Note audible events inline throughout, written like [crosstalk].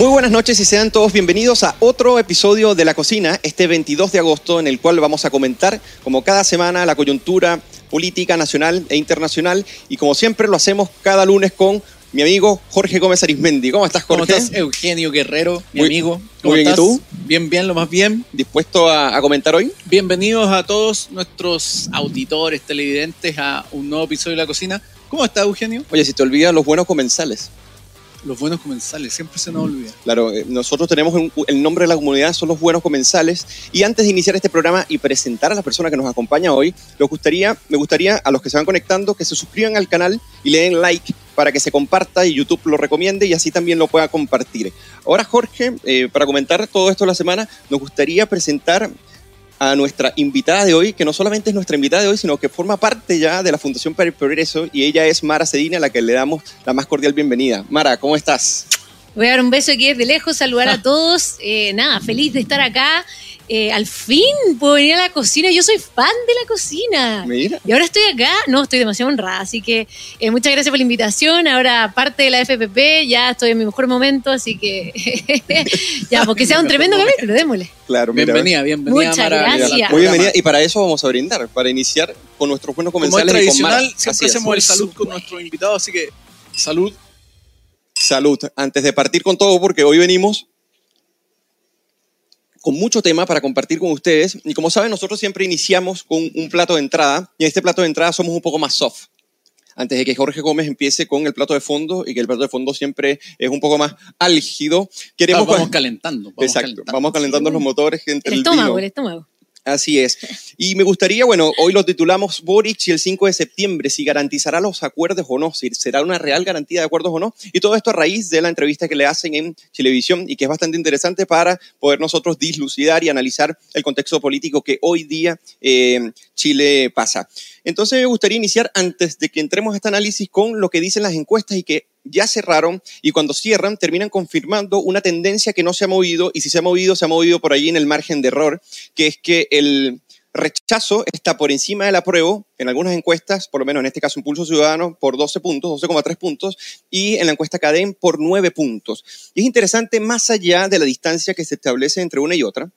Muy buenas noches y sean todos bienvenidos a otro episodio de La Cocina, este 22 de agosto, en el cual vamos a comentar, como cada semana, la coyuntura política nacional e internacional. Y como siempre, lo hacemos cada lunes con mi amigo Jorge Gómez Arismendi. ¿Cómo estás, Jorge? ¿Cómo estás, Eugenio Guerrero, mi Muy- amigo? ¿Cómo muy bien, ¿y estás? tú? Bien, bien, lo más bien. ¿Dispuesto a, a comentar hoy? Bienvenidos a todos nuestros auditores, televidentes, a un nuevo episodio de La Cocina. ¿Cómo está, Eugenio? Oye, si te olvidan los buenos comensales. Los buenos comensales, siempre se nos olvida. Claro, eh, nosotros tenemos el nombre de la comunidad, son los buenos comensales. Y antes de iniciar este programa y presentar a la persona que nos acompaña hoy, gustaría, me gustaría a los que se van conectando que se suscriban al canal y le den like para que se comparta y YouTube lo recomiende y así también lo pueda compartir. Ahora, Jorge, eh, para comentar todo esto de la semana, nos gustaría presentar a nuestra invitada de hoy, que no solamente es nuestra invitada de hoy, sino que forma parte ya de la Fundación para el Progreso y ella es Mara Cedina, a la que le damos la más cordial bienvenida. Mara, ¿cómo estás? Voy a dar un beso aquí desde lejos, saludar a todos. Eh, nada, feliz de estar acá. Eh, al fin puedo venir a la cocina. Yo soy fan de la cocina. Mira. Y ahora estoy acá. No, estoy demasiado honrada. Así que eh, muchas gracias por la invitación. Ahora parte de la FPP. Ya estoy en mi mejor momento. Así que [laughs] ya, porque sea un tremendo capítulo. Démosle. Claro, mira. Bienvenida, bienvenida, Muchas Mara. gracias. Muy bienvenida. Y para eso vamos a brindar, para iniciar con nuestros buenos Como es comensales y con Mara. tradicional, siempre Así es. hacemos el salud con nuestros invitados, así que salud. Salud. Antes de partir con todo, porque hoy venimos con mucho tema para compartir con ustedes. Y como saben, nosotros siempre iniciamos con un plato de entrada. Y en este plato de entrada somos un poco más soft. Antes de que Jorge Gómez empiece con el plato de fondo y que el plato de fondo siempre es un poco más álgido, queremos... Ah, vamos calentando. Vamos Exacto, calentando. vamos calentando los motores entre El el, estómago, vino. el estómago. Así es. Y me gustaría, bueno, hoy lo titulamos Boric y el 5 de septiembre, si garantizará los acuerdos o no, si será una real garantía de acuerdos o no. Y todo esto a raíz de la entrevista que le hacen en televisión y que es bastante interesante para poder nosotros dislucidar y analizar el contexto político que hoy día eh, Chile pasa. Entonces me gustaría iniciar antes de que entremos a este análisis con lo que dicen las encuestas y que ya cerraron y cuando cierran terminan confirmando una tendencia que no se ha movido y si se ha movido, se ha movido por allí en el margen de error, que es que el rechazo está por encima del apruebo en algunas encuestas, por lo menos en este caso Impulso Ciudadano por 12 puntos, 12,3 puntos, y en la encuesta CADEM por 9 puntos. Y es interesante, más allá de la distancia que se establece entre una y otra,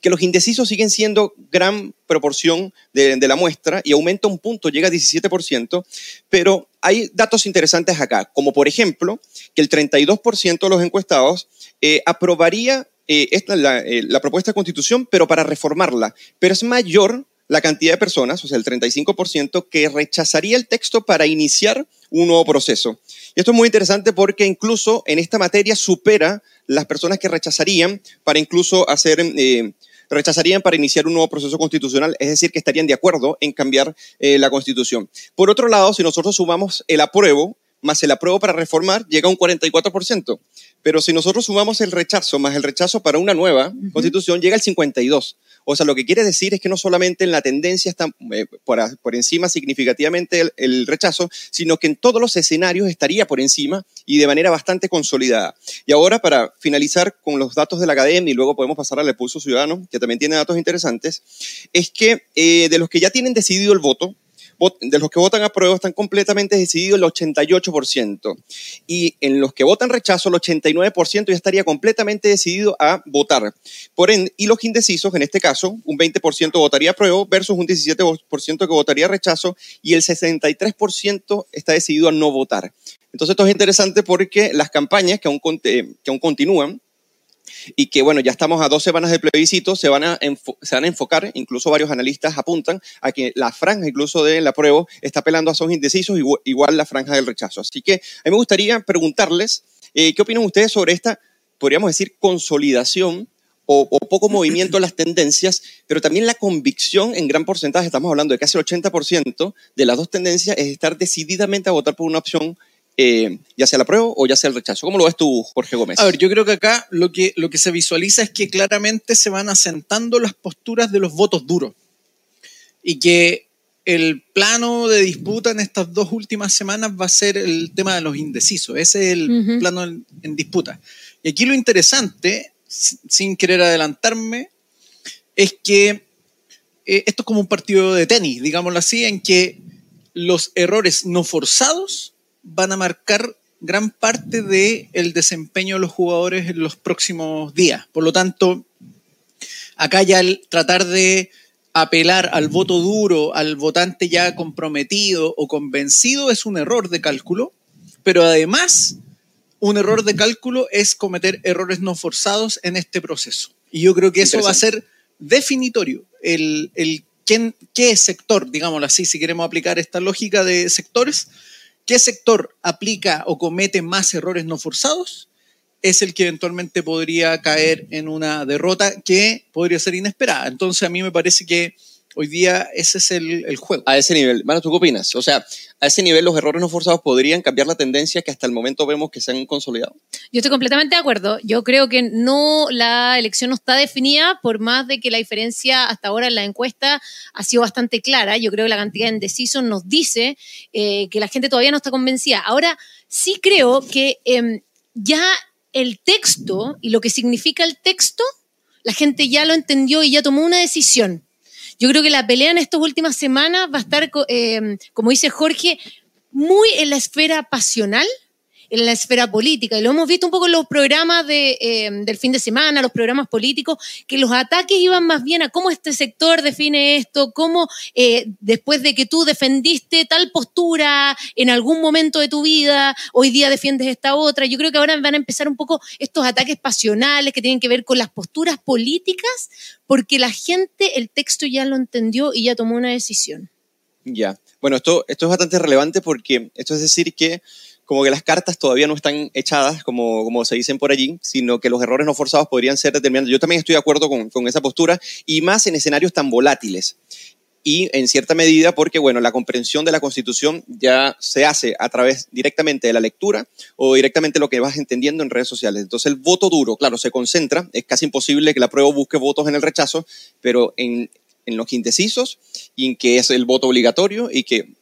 que los indecisos siguen siendo gran proporción de, la muestra y aumenta un punto, llega a 17%, pero hay datos interesantes acá, como por ejemplo que el 32% de los encuestados eh, aprobaría eh, esta, la, eh, la propuesta de constitución, pero para reformarla, pero es mayor la cantidad de personas, o sea, el 35%, que rechazaría el texto para iniciar un nuevo proceso. Y esto es muy interesante porque incluso en esta materia supera las personas que rechazarían para incluso hacer, eh, rechazarían para iniciar un nuevo proceso constitucional, es decir, que estarían de acuerdo en cambiar eh, la constitución. Por otro lado, si nosotros sumamos el apruebo, más el apruebo para reformar, llega a un 44%. Pero si nosotros sumamos el rechazo más el rechazo para una nueva constitución, llega al 52%. O sea, lo que quiere decir es que no solamente en la tendencia está eh, por, por encima significativamente el, el rechazo, sino que en todos los escenarios estaría por encima y de manera bastante consolidada. Y ahora, para finalizar con los datos de la academia y luego podemos pasar al pulso ciudadano, que también tiene datos interesantes, es que eh, de los que ya tienen decidido el voto, vot- de los que votan a prueba están completamente decididos el 88%. Y en los que votan rechazo, el 89% ya estaría completamente decidido a votar. Por ende, y los indecisos, en este caso, un 20% votaría apruebo versus un 17% que votaría rechazo y el 63% está decidido a no votar. Entonces esto es interesante porque las campañas que aún, que aún continúan y que bueno, ya estamos a dos semanas de plebiscito, se van, a se van a enfocar, incluso varios analistas apuntan a que la franja incluso del apruebo está apelando a esos indecisos, igual, igual la franja del rechazo. Así que a mí me gustaría preguntarles, eh, ¿qué opinan ustedes sobre esta, podríamos decir, consolidación o, o poco movimiento en las tendencias, pero también la convicción en gran porcentaje, estamos hablando de casi el 80% de las dos tendencias, es estar decididamente a votar por una opción, eh, ya sea el apruebo o ya sea el rechazo. ¿Cómo lo ves tú, Jorge Gómez? A ver, yo creo que acá lo que, lo que se visualiza es que claramente se van asentando las posturas de los votos duros y que el plano de disputa en estas dos últimas semanas va a ser el tema de los indecisos. Ese es el plano en, en disputa. Y aquí lo interesante, sin querer adelantarme, es que eh, esto es como un partido de tenis, digámoslo así, en que los errores no forzados van a marcar gran parte del el desempeño de los jugadores en los próximos días. Por lo tanto, acá ya el tratar de apelar al voto duro, al votante ya comprometido o convencido es un error de cálculo, pero además un error de cálculo es cometer errores no forzados en este proceso. Y yo creo que eso va a ser definitorio. El, el quién, qué sector, digámoslo así, si queremos aplicar esta lógica de sectores, qué sector aplica o comete más errores no forzados es el que eventualmente podría caer en una derrota que podría ser inesperada. Entonces a mí me parece que hoy día ese es el, juego. A ese nivel. Mano, ¿tú qué opinas? O sea, a ese nivel los errores no forzados podrían cambiar la tendencia que hasta el momento vemos que se han consolidado. Yo estoy completamente de acuerdo. Yo creo que no, la elección no está definida, por más de que la diferencia hasta ahora en la encuesta ha sido bastante clara. Yo creo que la cantidad de indecisos nos dice eh, que la gente todavía no está convencida. Ahora, sí creo que em, ya el texto y lo que significa el texto, la gente ya lo entendió y ya tomó una decisión. Yo creo que la pelea en estas últimas semanas va a estar, eh, como dice Jorge, muy en la esfera pasional en la esfera política. Y lo hemos visto un poco en los programas de, eh, del fin de semana, los programas políticos, que los ataques iban más bien a cómo este sector define esto, cómo eh, después de que tú defendiste tal postura en algún momento de tu vida, hoy día defiendes esta otra. Yo creo que ahora van a empezar un poco estos ataques pasionales que tienen que ver con las posturas políticas, porque la gente el texto ya lo entendió y ya tomó una decisión. Ya. Bueno, esto, esto es bastante relevante porque esto es decir que como que las cartas todavía no están echadas, como, como se dicen por allí, sino que los errores no forzados podrían ser determinantes. Yo también estoy de acuerdo con, con esa postura, y más en escenarios tan volátiles y en cierta medida porque, bueno, la comprensión de la Constitución ya se hace a través directamente de la lectura o directamente lo que vas entendiendo en redes sociales. Entonces el voto duro, claro, se concentra, es casi imposible que la prueba busque votos en el rechazo, pero en, en los indecisos y en que es el voto obligatorio y que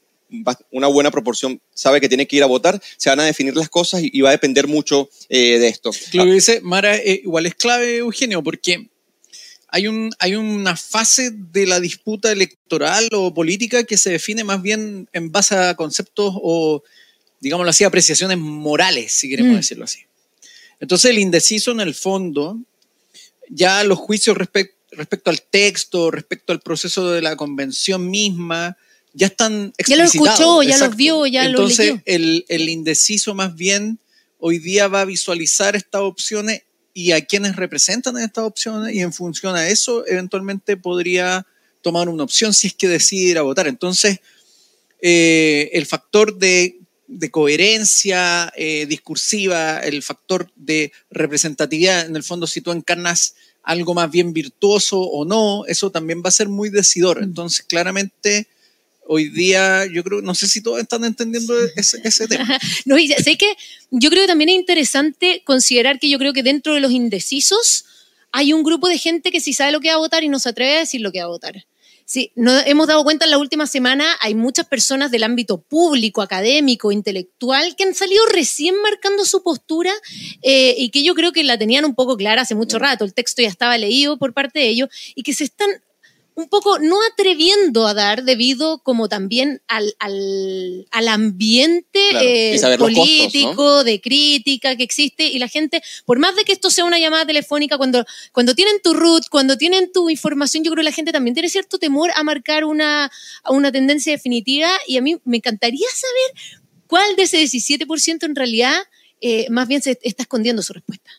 una buena proporción sabe que tiene que ir a votar, se van a definir las cosas y, va a depender mucho eh, de esto. Lo que dice Mara eh, igual es clave, Eugenio, porque hay, un, hay una fase de la disputa electoral o política que se define más bien en base a conceptos o, digámoslo así, apreciaciones morales, si queremos mm. decirlo así. Entonces el indeciso en el fondo, ya los juicios respecto al texto, respecto al proceso de la convención misma, ya están Ya lo escuchó, ya lo vio, ya Entonces, lo leyó. El, el indeciso más bien hoy día va a visualizar estas opciones y a quienes representan estas opciones y en función a eso eventualmente podría tomar una opción si es que decide ir a votar. Entonces, eh, el factor de, de coherencia eh, discursiva, el factor de representatividad, en el fondo si tú encarnas algo más bien virtuoso o no, eso también va a ser muy decidor. Mm. Entonces, claramente hoy día yo creo, no sé si todos están entendiendo ese, ese tema. [laughs] no, y sé que yo creo que también es interesante considerar que yo creo que dentro de los indecisos hay un grupo de gente que sí sabe lo que va a votar y no se atreve a decir lo que va a votar. Sí, nos hemos dado cuenta en la última semana, hay muchas personas del ámbito público, académico, intelectual, que han salido recién marcando su postura eh, y que yo creo que la tenían un poco clara hace mucho rato, el texto ya estaba leído por parte de ellos y que se están un poco no atreviendo a dar debido como también al, al, ambiente eh, político, de crítica que existe y la gente, por más de que esto sea una llamada telefónica, cuando, cuando tienen tu root, cuando tienen tu información, yo creo que la gente también tiene cierto temor a marcar una, una tendencia definitiva y a mí me encantaría saber cuál de ese 17% en realidad eh, más bien se está escondiendo su respuesta.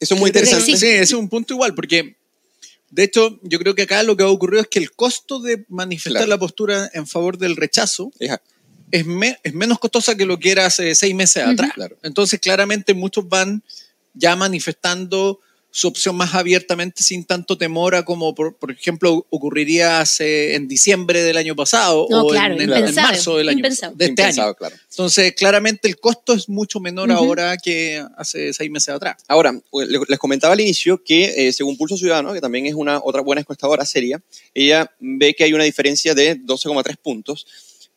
Eso es muy interesante. Sí, ese es un punto igual, porque de hecho, yo creo que acá lo que ha ocurrido es que el costo de manifestar la postura en favor del rechazo es, es, menos costosa que lo que era hace seis meses atrás. Entonces, claramente muchos van ya manifestando su opción más abiertamente sin tanto temor a como, por, ejemplo, ocurriría hace, en diciembre del año pasado o en, marzo del año de este año. Entonces, claramente el costo es mucho menor ahora que hace seis meses atrás. Ahora, les comentaba al inicio que eh, según Pulso Ciudadano, que también es una otra buena encuestadora seria, ella ve que hay una diferencia de 12,3 puntos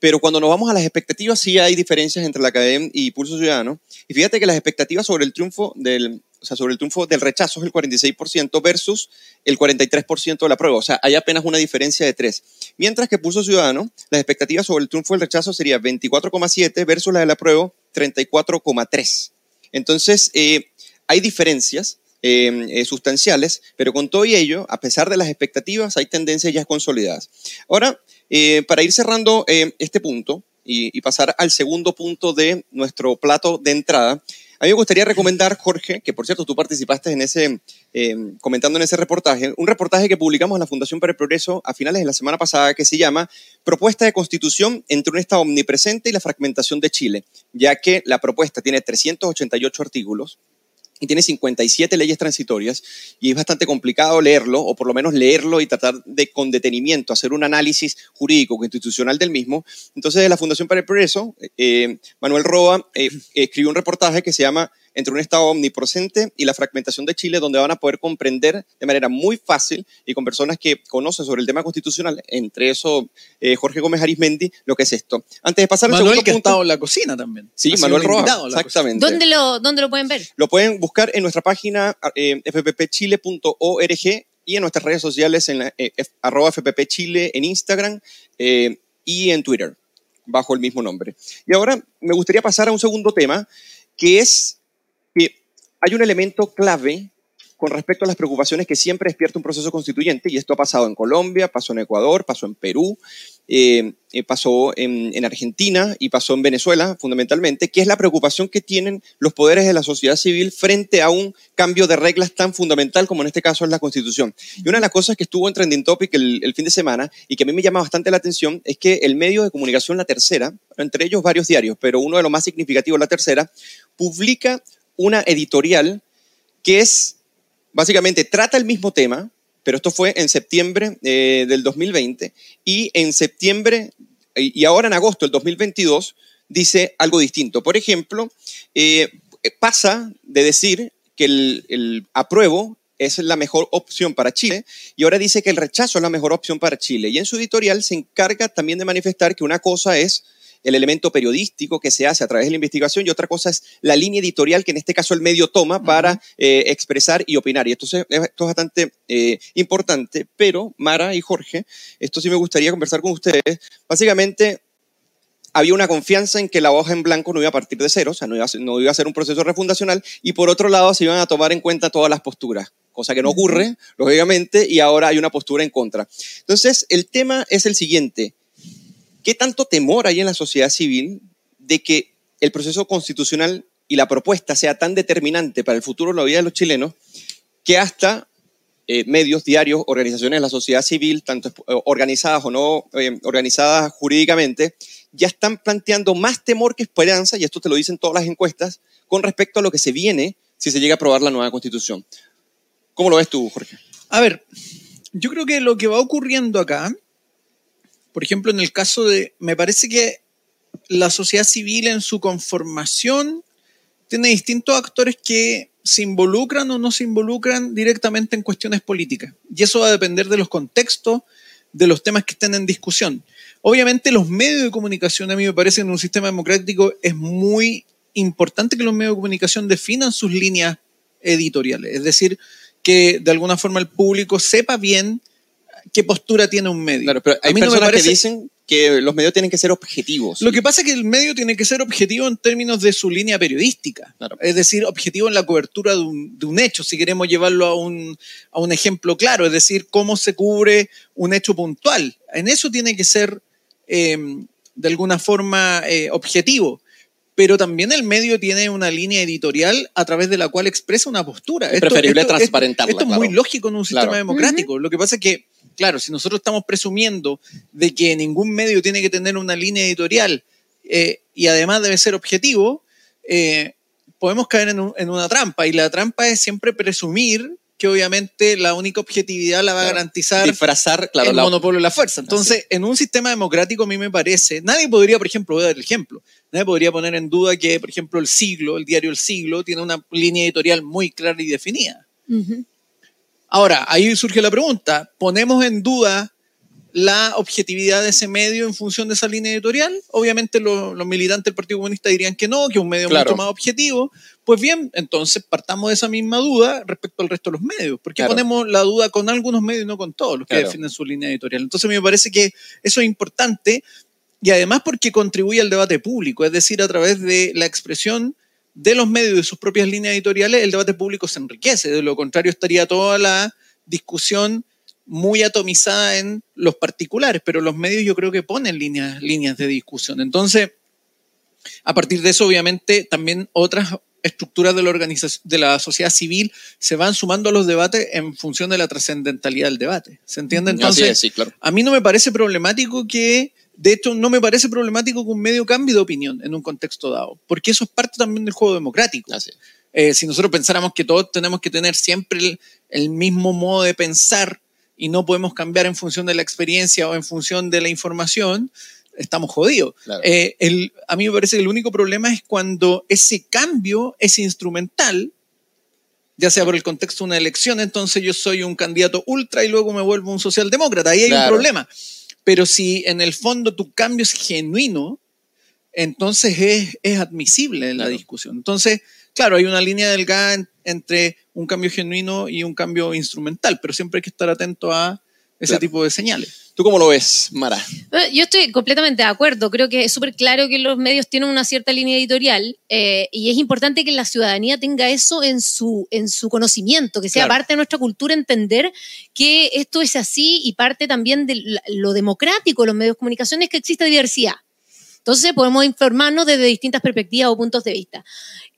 pero cuando nos vamos a las expectativas sí hay diferencias entre la academia y Pulso Ciudadano. Y fíjate que las expectativas sobre el triunfo del, o sea, sobre el triunfo del rechazo es el 46% versus el 43% de la prueba. O sea, hay apenas una diferencia de 3. Mientras que Pulso Ciudadano, las expectativas sobre el triunfo del rechazo sería 24,7 versus la de la prueba 34,3. Entonces, eh, hay diferencias eh, eh, sustanciales, pero con todo y ello, a pesar de las expectativas, hay tendencias ya consolidadas. Ahora, para ir cerrando este punto y pasar al segundo punto de nuestro plato de entrada, a mí me gustaría recomendar, Jorge, que por cierto tú participaste en ese, eh, comentando en ese reportaje, un reportaje que publicamos en la Fundación para el Progreso a finales de la semana pasada que se llama Propuesta de Constitución entre un Estado omnipresente y la fragmentación de Chile, ya que la propuesta tiene 388 artículos y tiene 57 leyes transitorias y es bastante complicado leerlo, o por lo menos leerlo y tratar de con detenimiento hacer un análisis jurídico constitucional del mismo. Entonces, de la Fundación para el Progreso, eh, Manuel Roa eh, escribió un reportaje que se llama Entre un Estado omnipresente y la fragmentación de Chile, donde van a poder comprender de manera muy fácil y con personas que conocen sobre el tema constitucional, entre eso eh, Jorge Gómez Arismendi, lo que es esto. Antes de pasar al Manuel segundo que ha punto, estado en la cocina también. Sí, Ha Manuel la exactamente. ¿Dónde lo, ¿Dónde lo pueden ver? Lo pueden buscar en nuestra página eh, fppchile.org y en nuestras redes sociales en la, eh, arroba fppchile en Instagram eh, y en Twitter, bajo el mismo nombre. Y ahora me gustaría pasar a un segundo tema, que es hay un elemento clave con respecto a las preocupaciones que siempre despierta un proceso constituyente, y esto ha pasado en Colombia, pasó en Ecuador, pasó en Perú, eh, eh, pasó en, en Argentina y pasó en Venezuela, fundamentalmente, que es la preocupación que tienen los poderes de la sociedad civil frente a un cambio de reglas tan fundamental como en este caso es la Constitución. Y una de las cosas que estuvo en Trending Topic el, el fin de semana y que a mí me llama bastante la atención es que el medio de comunicación La Tercera, entre ellos varios diarios, pero uno de los más significativos, La Tercera, publica una editorial que es básicamente trata el mismo tema, pero esto fue en septiembre eh, del 2020 y en septiembre y ahora en agosto del 2022 dice algo distinto. Por ejemplo, eh, pasa de decir que el apruebo es la mejor opción para Chile y ahora dice que el rechazo es la mejor opción para Chile. Y en su editorial se encarga también de manifestar que una cosa es el elemento periodístico que se hace a través de la investigación y otra cosa es la línea editorial que en este caso el medio toma para eh, expresar y opinar. Y esto, es bastante eh, importante, pero Mara y Jorge, esto sí me gustaría conversar con ustedes. Básicamente, había una confianza en que la hoja en blanco no iba a partir de cero, o sea, no iba a ser, no iba a ser un proceso refundacional, y por otro lado se iban a tomar en cuenta todas las posturas, cosa que no ocurre, lógicamente, y ahora hay una postura en contra. Entonces, el tema es el siguiente. ¿Qué tanto temor hay en la sociedad civil de que el proceso constitucional y la propuesta sea tan determinante para el futuro de la vida de los chilenos que hasta eh, medios, diarios, organizaciones de la sociedad civil, tanto eh, organizadas o no eh, organizadas jurídicamente, ya están planteando más temor que esperanza, y esto te lo dicen todas las encuestas, con respecto a lo que se viene si se llega a aprobar la nueva constitución. ¿Cómo lo ves tú, Jorge? A ver, yo creo que lo que va ocurriendo acá, por ejemplo, en el caso de, me parece que la sociedad civil en su conformación tiene distintos actores que se involucran o no se involucran directamente en cuestiones políticas. Y eso va a depender de los contextos, de los temas que estén en discusión. Obviamente los medios de comunicación, a mí me parece en un sistema democrático es muy importante que los medios de comunicación definan sus líneas editoriales. Es decir, que de alguna forma el público sepa bien qué postura tiene un medio. Claro, pero hay A mí no me personas parece- que dicen que los medios tienen que ser objetivos. Lo que pasa es que el medio tiene que ser objetivo en términos de su línea periodística. Claro. Es decir, objetivo en la cobertura de un, de un hecho, si queremos llevarlo a un, a un ejemplo claro, es decir, cómo se cubre un hecho puntual. En eso tiene que ser, eh, de alguna forma, eh, objetivo. Pero también el medio tiene una línea editorial a través de la cual expresa una postura. Es preferible transparentarla, Esto, es claro. muy lógico en un sistema Claro. democrático. Lo que pasa es que, claro, si nosotros estamos presumiendo de que ningún medio tiene que tener una línea editorial eh, y además debe ser objetivo, eh, podemos caer en, un- en una trampa. Y la trampa es siempre presumir que obviamente la única objetividad la va a garantizar Disfrazar, claro, el la- monopolio de la fuerza. Entonces, en un sistema democrático, a mí me parece, nadie podría, por ejemplo, voy a dar el ejemplo, nadie podría poner en duda que, por ejemplo, el siglo, el diario El Siglo, tiene una línea editorial muy clara y definida. Ujú. Ahora, ahí surge la pregunta, ¿ponemos en duda la objetividad de ese medio en función de esa línea editorial? Obviamente lo- los militantes del Partido Comunista dirían que no, que es un medio Claro. mucho más objetivo. Pues bien, entonces partamos de esa misma duda respecto al resto de los medios. ¿Por qué Claro. ponemos la duda con algunos medios y no con todos los que Claro. definen su línea editorial? Entonces me parece que eso es importante y además porque contribuye al debate público, es decir, a través de la expresión de los medios de sus propias líneas editoriales, el debate público se enriquece. De lo contrario, estaría toda la discusión muy atomizada en los particulares, pero los medios yo creo que ponen líneas, líneas de discusión. Entonces, a partir de eso, obviamente, también otras estructuras de la organización, de la sociedad civil se van sumando a los debates en función de la trascendentalidad del debate. ¿Se entiende? Entonces, sí, claro. a mí no me parece problemático que, de hecho, no me parece problemático que un medio cambie de opinión en un contexto dado, porque eso es parte también del juego democrático. Así. Eh, si nosotros pensáramos que todos tenemos que tener siempre el, el mismo modo de pensar y no podemos cambiar en función de la experiencia o en función de la información, estamos jodidos. Claro. Eh, el- a mí me parece que el único problema es cuando ese cambio es instrumental, ya sea por el contexto de una elección, entonces yo soy un candidato ultra y luego me vuelvo un socialdemócrata. Ahí hay Claro. un problema. Pero si en el fondo tu cambio es genuino, entonces es, es admisible en la Claro. discusión. Entonces, claro, hay una línea delgada en- entre un cambio genuino y un cambio instrumental, pero siempre hay que estar atento a ese Claro. tipo de señales. ¿Tú cómo lo ves, Mara? Eh, Yo estoy completamente de acuerdo. Creo que es súper claro que los medios tienen una cierta línea editorial eh, y es importante que la ciudadanía tenga eso en su, en su conocimiento, que sea Claro. parte de nuestra cultura entender que esto es así y parte también de lo democrático de los medios de comunicación es que existe diversidad. Entonces podemos informarnos desde distintas perspectivas o puntos de vista.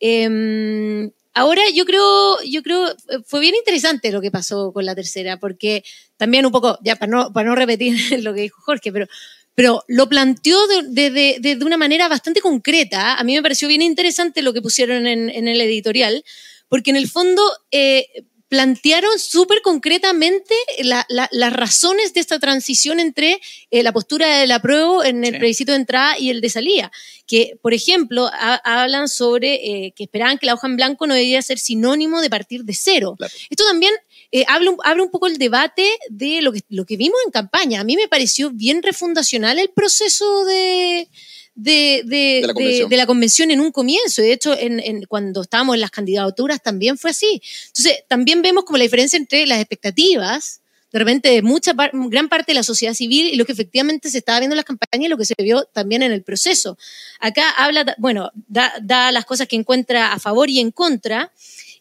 Eh, ahora yo creo, yo creo, eh, fue bien interesante lo que pasó con la tercera, porque también un poco, ya para no, para no repetir [laughs] lo que dijo Jorge, pero, pero lo planteó de, de- de- una manera bastante concreta. A mí me pareció bien interesante lo que pusieron en, en el editorial, porque en el fondo eh, plantearon súper concretamente la- la- las razones de esta transición entre eh, la postura del apruebo en el Sí. plebiscito de entrada y el de salida. Que, por ejemplo, ha- hablan sobre eh, que esperaban que la hoja en blanco no debía ser sinónimo de partir de cero. Claro. Esto también eh, habla, un- abre un poco el debate de lo que, lo que vimos en campaña. A mí me pareció bien refundacional el proceso de, de, de- De la convención. de la convención en un comienzo. De hecho, en, en- cuando estábamos en las candidaturas también fue así. Entonces, también vemos como la diferencia entre las expectativas de repente de mucha gran parte de la sociedad civil y lo que efectivamente se estaba viendo en las campañas y lo que se vio también en el proceso. Acá habla, bueno, da, da las cosas que encuentra a favor y en contra,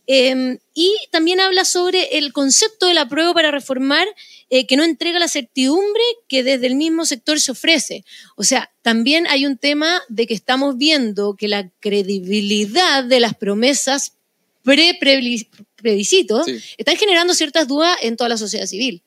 eh, y también habla sobre el concepto de la prueba para reformar eh, que no entrega la certidumbre que desde el mismo sector se ofrece. O sea, también hay un tema de que estamos viendo que la credibilidad de las promesas pre-plebiscito Sí. están generando ciertas dudas en toda la sociedad civil.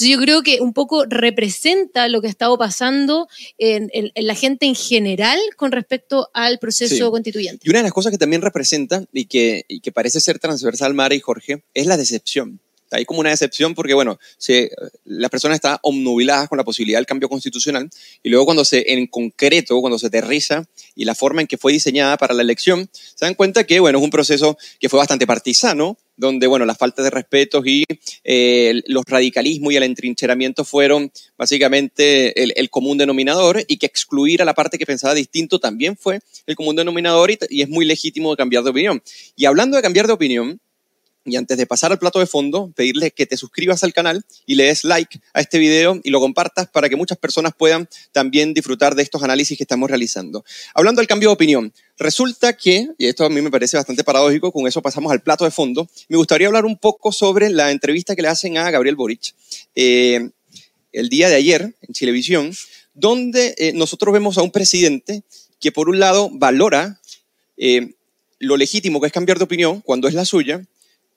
Entonces yo creo que un poco representa lo que ha estado pasando en, en- en la gente en general con respecto al proceso Sí. constituyente. Y una de las cosas que también representa y que, y que parece ser transversal, Mara y Jorge, es la decepción. Hay como una decepción porque, bueno, se, las personas están omnubiladas con la posibilidad del cambio constitucional y luego cuando se, en concreto, cuando se aterriza y la forma en que fue diseñada para la elección, se dan cuenta que, bueno, es un proceso que fue bastante partisano, donde, bueno, las faltas de respeto y eh, los radicalismos y el entrincheramiento fueron básicamente el, el común denominador y que excluir a la parte que pensaba distinto también fue el común denominador y, y es muy legítimo cambiar de opinión. Y hablando de cambiar de opinión, y antes de pasar al plato de fondo, pedirle que te suscribas al canal y le des like a este video y lo compartas para que muchas personas puedan también disfrutar de estos análisis que estamos realizando. Hablando del cambio de opinión, resulta que, y esto a mí me parece bastante paradójico, con eso pasamos al plato de fondo, me gustaría hablar un poco sobre la entrevista que le hacen a Gabriel Boric eh, el día de ayer en Chilevisión, donde eh, nosotros vemos a un presidente que por un lado valora eh, lo legítimo que es cambiar de opinión cuando es la suya,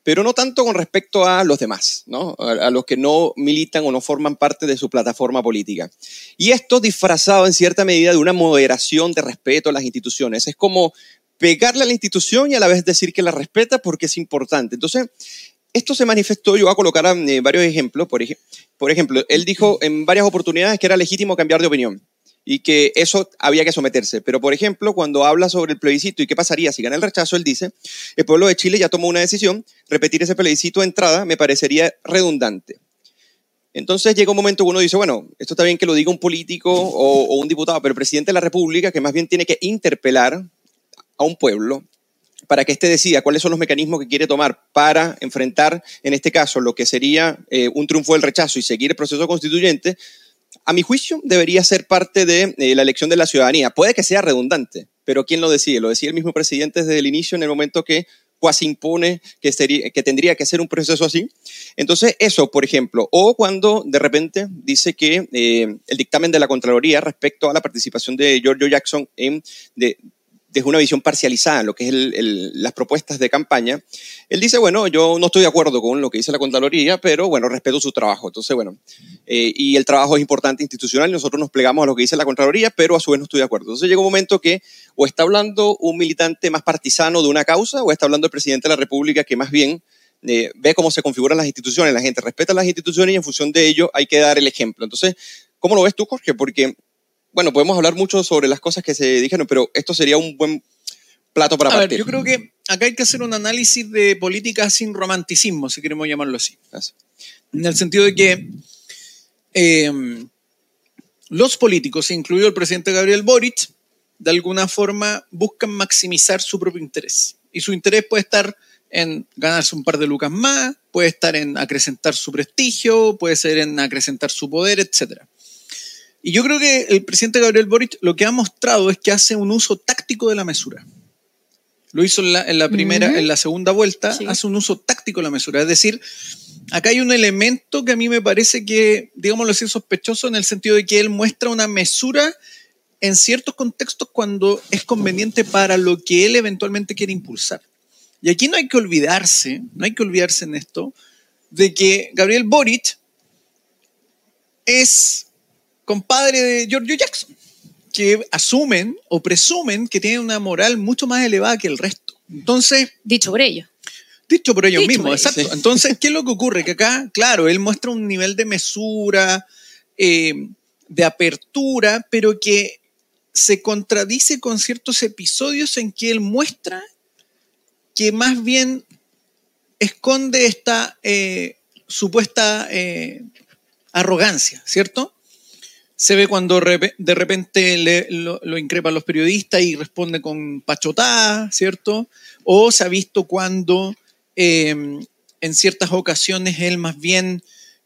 pero no tanto con respecto a los demás, ¿no? a, los que no militan o no forman parte de su plataforma política. Y esto disfrazado en cierta medida de una moderación de respeto a las instituciones. Es como pegarle a la institución y a la vez decir que la respeta porque es importante. Entonces, esto se manifestó, yo voy a colocar eh, varios ejemplos. Por, por ejemplo, él dijo en varias oportunidades que era legítimo cambiar de opinión y que eso había que someterse. Pero, por ejemplo, cuando habla sobre el plebiscito y qué pasaría si gana el rechazo, él dice, el pueblo de Chile ya tomó una decisión, repetir ese plebiscito de entrada me parecería redundante. Entonces llega un momento que uno dice, bueno, esto está bien que lo diga un político o, un diputado, pero el presidente de la República, que más bien tiene que interpelar a un pueblo para que éste decida cuáles son los mecanismos que quiere tomar para enfrentar, en este caso, lo que sería eh, un triunfo del rechazo y seguir el proceso constituyente, a mi juicio, debería ser parte de eh, la elección de la ciudadanía. Puede que sea redundante, pero ¿quién lo decide? Lo decide el mismo presidente desde el inicio, en el momento que cuasi impone que, sería, que tendría que ser un proceso así. Entonces, eso, por ejemplo, o cuando de repente dice que eh, el dictamen de la Contraloría respecto a la participación de Giorgio Jackson en, de, desde una visión parcializada en lo que es las propuestas de campaña, él dice, bueno, yo no estoy de acuerdo con lo que dice la Contraloría, pero bueno, respeto su trabajo. Entonces, bueno, eh, y el trabajo es importante institucional, nosotros nos plegamos a lo que dice la Contraloría, pero a su vez no estoy de acuerdo. Entonces llega un momento que o está hablando un militante más partisano de una causa, o está hablando el presidente de la República que más bien eh, ve cómo se configuran las instituciones, la gente respeta las instituciones y en función de ello hay que dar el ejemplo. Entonces, ¿cómo lo ves tú, Jorge? Porque bueno, podemos hablar mucho sobre las cosas que se dijeron, pero esto sería un buen plato para a partir. Ver, yo creo que acá hay que hacer un análisis de política sin romanticismo, si queremos llamarlo así. En el sentido de que em, los políticos, incluido el presidente Gabriel Boric, de alguna forma buscan maximizar su propio interés. Y su interés puede estar en ganarse un par de lucas más, puede estar en acrecentar su prestigio, puede ser en acrecentar su poder, etcétera. Y yo creo que el presidente Gabriel Boric lo que ha mostrado es que hace un uso táctico de la mesura. Lo hizo en la, primera, en la segunda vuelta, hace un uso táctico de la mesura. Es decir, acá hay un elemento que a mí me parece que, digámoslo así, sospechoso en el sentido de que él muestra una mesura en ciertos contextos cuando es conveniente para lo que él eventualmente quiere impulsar. Y aquí no hay que olvidarse, no hay que olvidarse en esto, de que Gabriel Boric es compadre de Giorgio Jackson, que asumen o presumen que tiene una moral mucho más elevada que el resto. Entonces. Dicho por ellos. Dicho por ellos mismos, exacto. Entonces, ¿qué es lo que ocurre? Que acá, claro, él muestra un nivel de mesura, eh, de apertura, pero que se contradice con ciertos episodios en que él muestra que más bien esconde esta eh, supuesta eh, arrogancia, ¿cierto? Se ve cuando de repente lo, increpan los periodistas y responde con pachotada, ¿cierto? O se ha visto cuando em, en ciertas ocasiones él más bien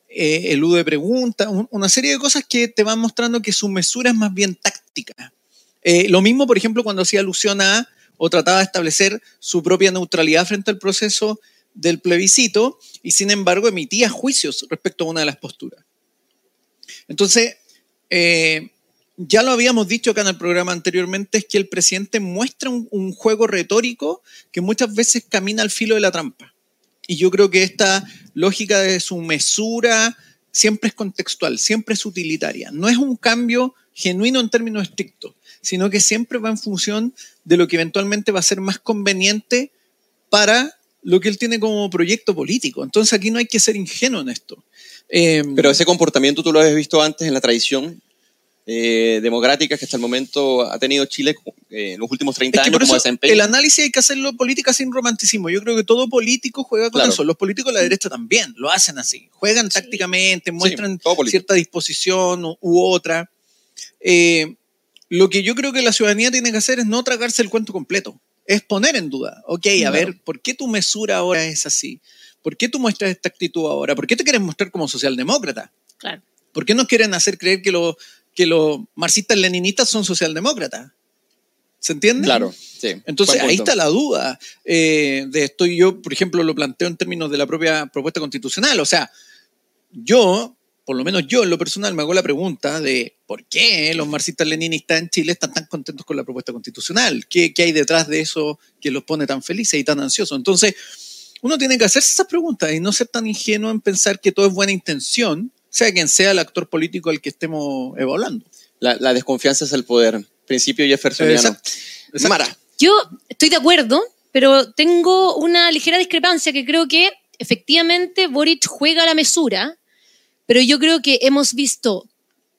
eh, elude preguntas, una serie de cosas que te van mostrando que su mesura es más bien táctica. Eh, lo mismo, por ejemplo, cuando hacía alusión a o trataba de establecer su propia neutralidad frente al proceso del plebiscito y sin embargo emitía juicios respecto a una de las posturas. Entonces, eh, ya lo habíamos dicho acá en el programa anteriormente, es que el presidente muestra un, juego retórico que muchas veces camina al filo de la trampa. Y yo creo que esta lógica de su mesura siempre es contextual, siempre es utilitaria. No es un cambio genuino en términos estrictos, sino que siempre va en función de lo que eventualmente va a ser más conveniente para lo que él tiene como proyecto político. Entonces aquí no hay que ser ingenuo en esto. Em, Pero ese comportamiento tú lo habías visto antes en la tradición eh, democrática que hasta el momento ha tenido Chile eh, en los últimos 30 años como desempeño. El análisis hay que hacerlo política sin romanticismo. Yo creo que todo político juega con eso. Los políticos de la derecha también lo hacen así. Juegan tácticamente, muestran cierta disposición u, otra. Eh, lo que yo creo que la ciudadanía tiene que hacer es no tragarse el cuento completo. Es poner en duda. Ok, a ver, ¿por qué tu mesura ahora es así? ¿Por qué tú muestras esta actitud ahora? ¿Por qué te quieres mostrar como socialdemócrata? Claro. ¿Por qué nos quieren hacer creer que, lo, que los marxistas-leninistas son socialdemócratas? ¿Se entiende? Claro, sí. Entonces ahí está la duda eh, de esto. Y yo, por ejemplo, lo planteo en términos de la propia propuesta constitucional. O sea, yo, por lo menos yo en lo personal, me hago la pregunta de por qué los marxistas-leninistas en Chile están tan contentos con la propuesta constitucional. ¿Qué, ¿Qué hay detrás de eso que los pone tan felices y tan ansiosos? Entonces, uno tiene que hacerse esas preguntas y no ser tan ingenuo en pensar que todo es buena intención, sea quien sea el actor político al que estemos evaluando. La, desconfianza es el poder. Principio Jeffersoniano. Exacto. Mara. Yo estoy de acuerdo, pero tengo una ligera discrepancia que creo que efectivamente Boric juega a la mesura, pero yo creo que hemos visto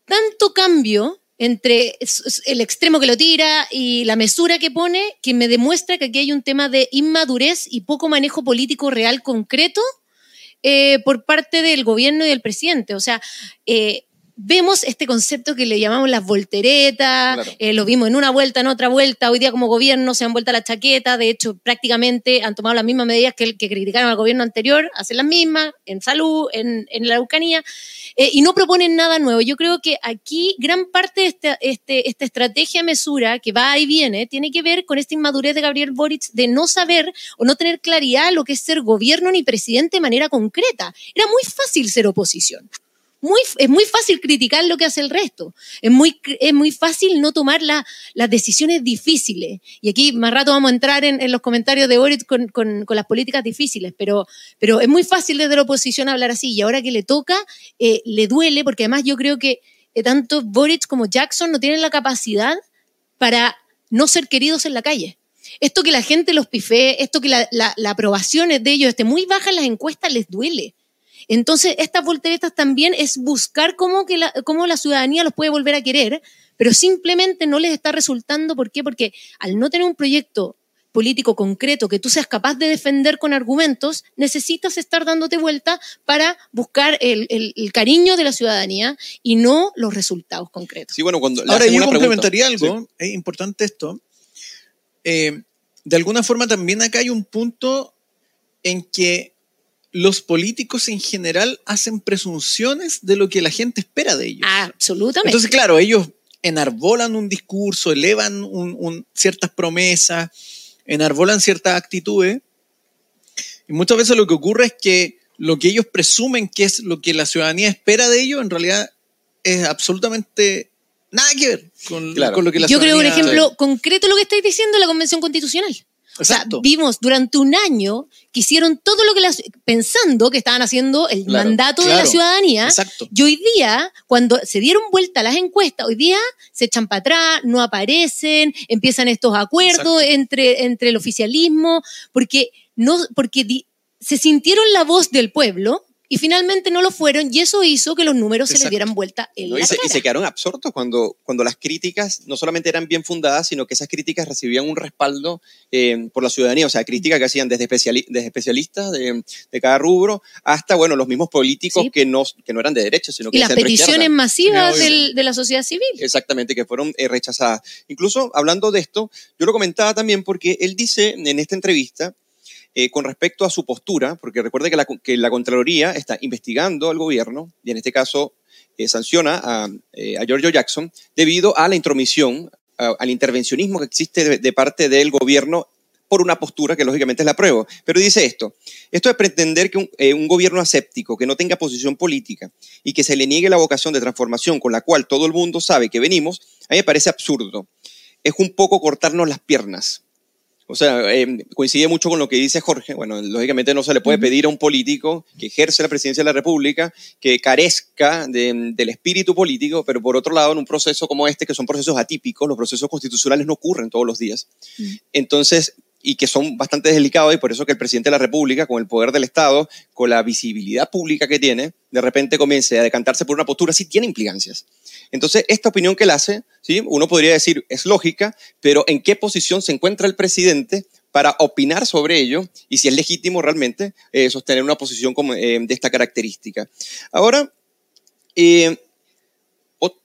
tanto cambio entre el extremo que lo tira y la mesura que pone, que me demuestra que aquí hay un tema de inmadurez y poco manejo político real concreto eh, por parte del gobierno y del presidente. O sea, eh, vemos este concepto que le llamamos las volteretas, Claro. eh, lo vimos en una vuelta, en otra vuelta, hoy día como gobierno se han vuelto a la chaqueta, de hecho prácticamente han tomado las mismas medidas que, el que criticaron al gobierno anterior, hacen las mismas en salud, en, en la Araucanía, eh, y no proponen nada nuevo. Yo creo que aquí gran parte de esta, este, esta estrategia mesura que va y viene tiene que ver con esta inmadurez de Gabriel Boric de no saber o no tener claridad lo que es ser gobierno ni presidente de manera concreta. Era muy fácil ser oposición. Muy, es muy fácil criticar lo que hace el resto. Es muy, es muy fácil no tomar la- las decisiones difíciles. Y aquí más rato vamos a entrar en, en los comentarios de Boric con, con- con las políticas difíciles, pero, pero es muy fácil desde la oposición hablar así. Y ahora que le toca, eh, le duele, porque además yo creo que eh, tanto Boric como Jackson no tienen la capacidad para no ser queridos en la calle. Esto que la gente los pifee, esto que la, la, la aprobación de ellos esté muy baja en las encuestas, les duele. Entonces, estas volteretas también es buscar cómo, que la, cómo la ciudadanía los puede volver a querer, pero simplemente no les está resultando. ¿Por qué? Porque al no tener un proyecto político concreto que tú seas capaz de defender con argumentos, necesitas estar dándote vuelta para buscar el, el- el cariño de la ciudadanía y no los resultados concretos. Sí, bueno, cuando Ahora, yo pregunta- complementaría Sí. algo, es importante esto. Eh, de alguna forma también acá hay un punto en que los políticos en general hacen presunciones de lo que la gente espera de ellos. Absolutamente. Entonces, claro, ellos enarbolan un discurso, elevan un- un- ciertas promesas, enarbolan ciertas actitudes. Y muchas veces lo que ocurre es que lo que ellos presumen que es lo que la ciudadanía espera de ellos, en realidad es absolutamente nada que ver con, Claro. con lo que la Yo creo un ciudadanía... ejemplo concreto lo que estáis diciendo la Convención Constitucional. O sea, Exacto. vimos durante un año que hicieron todo lo que las, pensando que estaban haciendo el Claro, mandato de la ciudadanía. Exacto. Y hoy día, cuando se dieron vuelta las encuestas, hoy día se echan para atrás, no aparecen, empiezan estos acuerdos Exacto. entre, entre el oficialismo, porque, no, porque di- se sintieron la voz del pueblo y finalmente no lo fueron, y eso hizo que los números se les dieran vuelta en ¿no? Y la se, y se quedaron absortos cuando, cuando las críticas no solamente eran bien fundadas, sino que esas críticas recibían un respaldo eh, por la ciudadanía, o sea, críticas que hacían desde, especiali- desde especialistas de, de cada rubro hasta, bueno, los mismos políticos Sí. que, no, que no eran de derecha, sino que Y las peticiones masivas del- de la sociedad civil. Exactamente, que fueron eh, rechazadas. Incluso hablando de esto, yo lo comentaba también porque él dice en esta entrevista, eh, con respecto a su postura, porque recuerde que la, Contraloría está investigando al gobierno, y en este caso eh, sanciona a, eh, a Giorgio Jackson, debido a la intromisión, al intervencionismo que existe de, parte del gobierno por una postura que lógicamente es la prueba. Pero dice esto, esto de pretender que un, un gobierno aséptico, que no tenga posición política y que se le niegue la vocación de transformación con la cual todo el mundo sabe que venimos, a mí me parece absurdo. Es un poco cortarnos las piernas. O sea, eh, coincide mucho con lo que dice Jorge. Bueno, lógicamente no se le puede pedir a un político que ejerce la presidencia de la República que carezca de- del espíritu político, pero por otro lado, en un proceso como este, que son procesos atípicos, los procesos constitucionales no ocurren todos los días. Entonces, y que son bastante delicados, y por eso que el presidente de la República, con el poder del Estado, con la visibilidad pública que tiene, de repente comience a decantarse por una postura, sí tiene implicancias. Entonces, esta opinión que él hace, ¿sí? uno podría decir es lógica, pero ¿en qué posición se encuentra el presidente para opinar sobre ello y si es legítimo realmente eh, sostener una posición como, eh, de esta característica? Ahora, eh,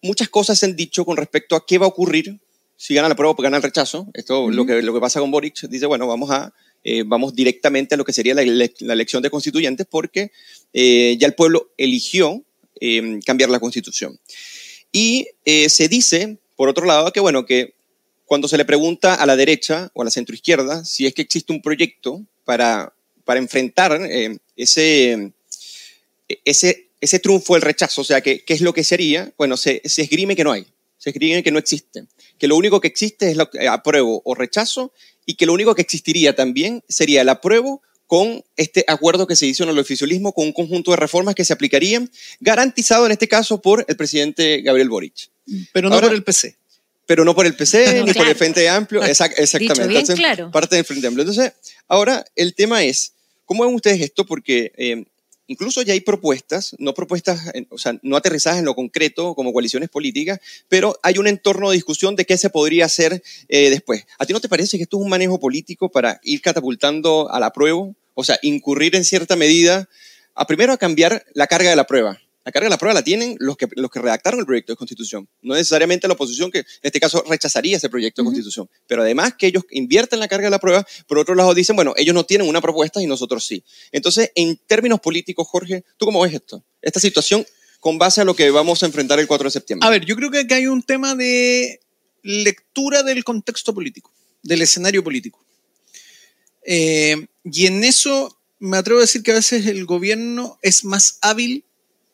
muchas cosas se han dicho con respecto a qué va a ocurrir si gana la prueba o gana el rechazo. Esto lo, que, lo que pasa con Boric, dice, bueno, vamos a eh, vamos directamente a lo que sería la, ele- la elección de constituyentes porque eh, ya el pueblo eligió eh, cambiar la constitución. Y eh, se dice, por otro lado, que bueno, que cuando se le pregunta a la derecha o a la centroizquierda si es que existe un proyecto para, para enfrentar eh, ese, ese, ese triunfo del rechazo, o sea, ¿qué, qué es lo que sería? Bueno, se, se esgrime que no hay, se esgrime que no existe, que lo único que existe es lo, que- apruebo o rechazo y que lo único que existiría también sería el apruebo con este acuerdo que se hizo en el oficialismo con un conjunto de reformas que se aplicarían, garantizado en este caso por el presidente Gabriel Boric Pero no Ahora- por el PC. pero no por el PC No, ni por el Frente Amplio, [laughs] exact- exactamente. Dicho bien Entonces, claro. Parte del Frente Amplio. Entonces, ahora el tema es, ¿cómo ven ustedes esto? Porque eh, incluso ya hay propuestas, no propuestas, en- o sea, no aterrizadas en lo concreto como coaliciones políticas, pero hay un entorno de discusión de qué se podría hacer eh, después. ¿A ti no te parece que esto es un manejo político para ir catapultando a la prueba? O sea, incurrir en cierta medida, a primero a cambiar la carga de la prueba. La carga de la prueba la tienen los que, los que redactaron el proyecto de constitución. No necesariamente la oposición, que en este caso rechazaría ese proyecto de constitución. Pero además que ellos invierten la carga de la prueba, por otro lado dicen, bueno, ellos no tienen una propuesta y nosotros sí. Entonces, en términos políticos, Jorge, ¿tú cómo ves esto? Esta situación con base a lo que vamos a enfrentar el 4 de septiembre. A ver, yo creo que acá hay un tema de lectura del contexto político, del escenario político. Eh, y en eso me atrevo a decir que a veces el gobierno es más hábil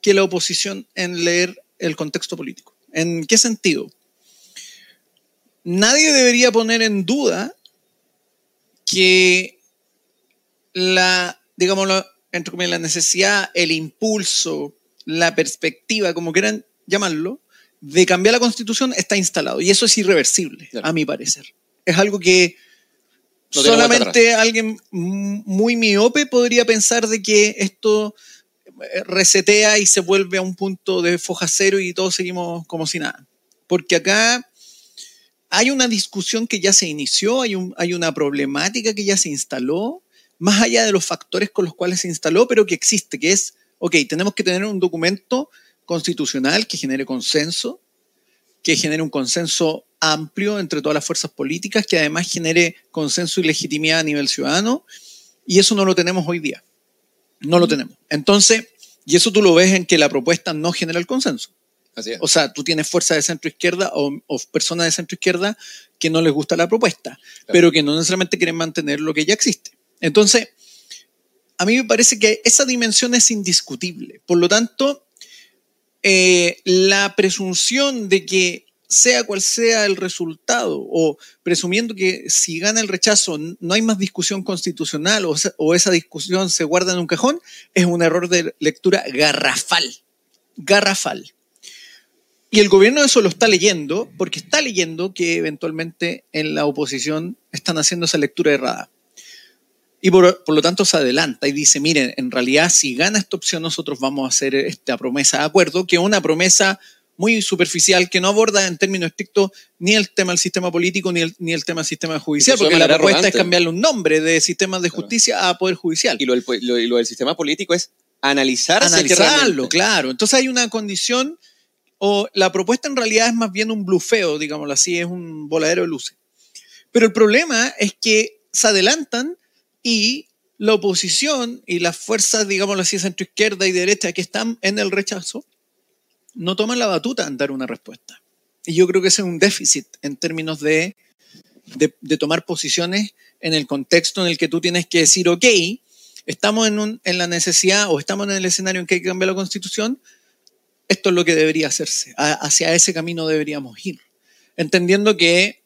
que la oposición en leer el contexto político. ¿En qué sentido? Nadie debería poner en duda que la, digamos, entre comillas, la necesidad, el impulso, la perspectiva, como quieran llamarlo, de cambiar la constitución está instalado. Y eso es irreversible, a mi parecer. Es algo que solamente alguien muy miope podría pensar de que esto eh, resetea y se vuelve a un punto de foja cero y todos seguimos como si nada. Porque acá hay una discusión que ya se inició, hay, un, hay una problemática que ya se instaló, más allá de los factores con los cuales se instaló, pero que existe, que es, ok, tenemos que tener un documento constitucional que genere consenso, que genere un consenso amplio entre todas las fuerzas políticas, que además genere consenso y legitimidad a nivel ciudadano, y eso no lo tenemos hoy día. No lo tenemos. Entonces, y eso tú lo ves en que la propuesta no genera el consenso. O sea, tú tienes fuerza de centro izquierda o, personas de centro izquierda que no les gusta la propuesta, pero que no necesariamente quieren mantener lo que ya existe. Entonces, a mí me parece que esa dimensión es indiscutible. Por lo tanto, eh, la presunción de que sea cual sea el resultado, o presumiendo que si gana el rechazo no hay más discusión constitucional o, esa discusión se guarda en un cajón, es un error de lectura garrafal. Garrafal. Y el gobierno eso lo está leyendo porque está leyendo que eventualmente en la oposición están haciendo esa lectura errada. Y por, por, lo tanto se adelanta y dice, miren, en realidad si gana esta opción nosotros vamos a hacer esta promesa de acuerdo, que una promesa muy superficial que no aborda en términos estrictos ni el tema del sistema político ni el, ni el tema del sistema judicial, porque la propuesta es cambiarle un nombre de sistema de justicia a poder judicial. Y lo, del sistema político es analizar analizarlo, claro. Entonces hay una condición, o la propuesta en realidad es más bien un blufeo, digámoslo así, es un voladero de luces. Pero el problema es que se adelantan y la oposición y las fuerzas, digámoslo así, centro izquierda y derecha que están en el rechazo, no toman la batuta en dar una respuesta. Y yo creo que ese es un déficit en términos de, tomar posiciones en el contexto en el que tú tienes que decir, ok, estamos en la necesidad o estamos en el escenario en que hay que cambiar la constitución, esto es lo que debería hacerse, hacia ese camino deberíamos ir, entendiendo que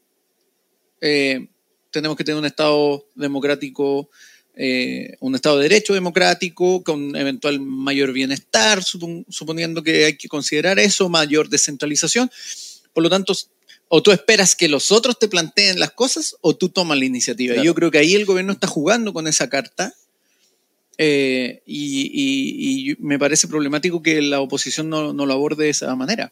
eh, tenemos que tener un Estado democrático eh, un Estado de Derecho democrático con eventual mayor bienestar, suponiendo que hay que considerar eso, mayor descentralización. Por lo tanto, o tú esperas que los otros te planteen las cosas o tú tomas la iniciativa. Yo creo que ahí el gobierno está jugando con esa carta eh, y, me parece problemático que la oposición no, lo aborde de esa manera.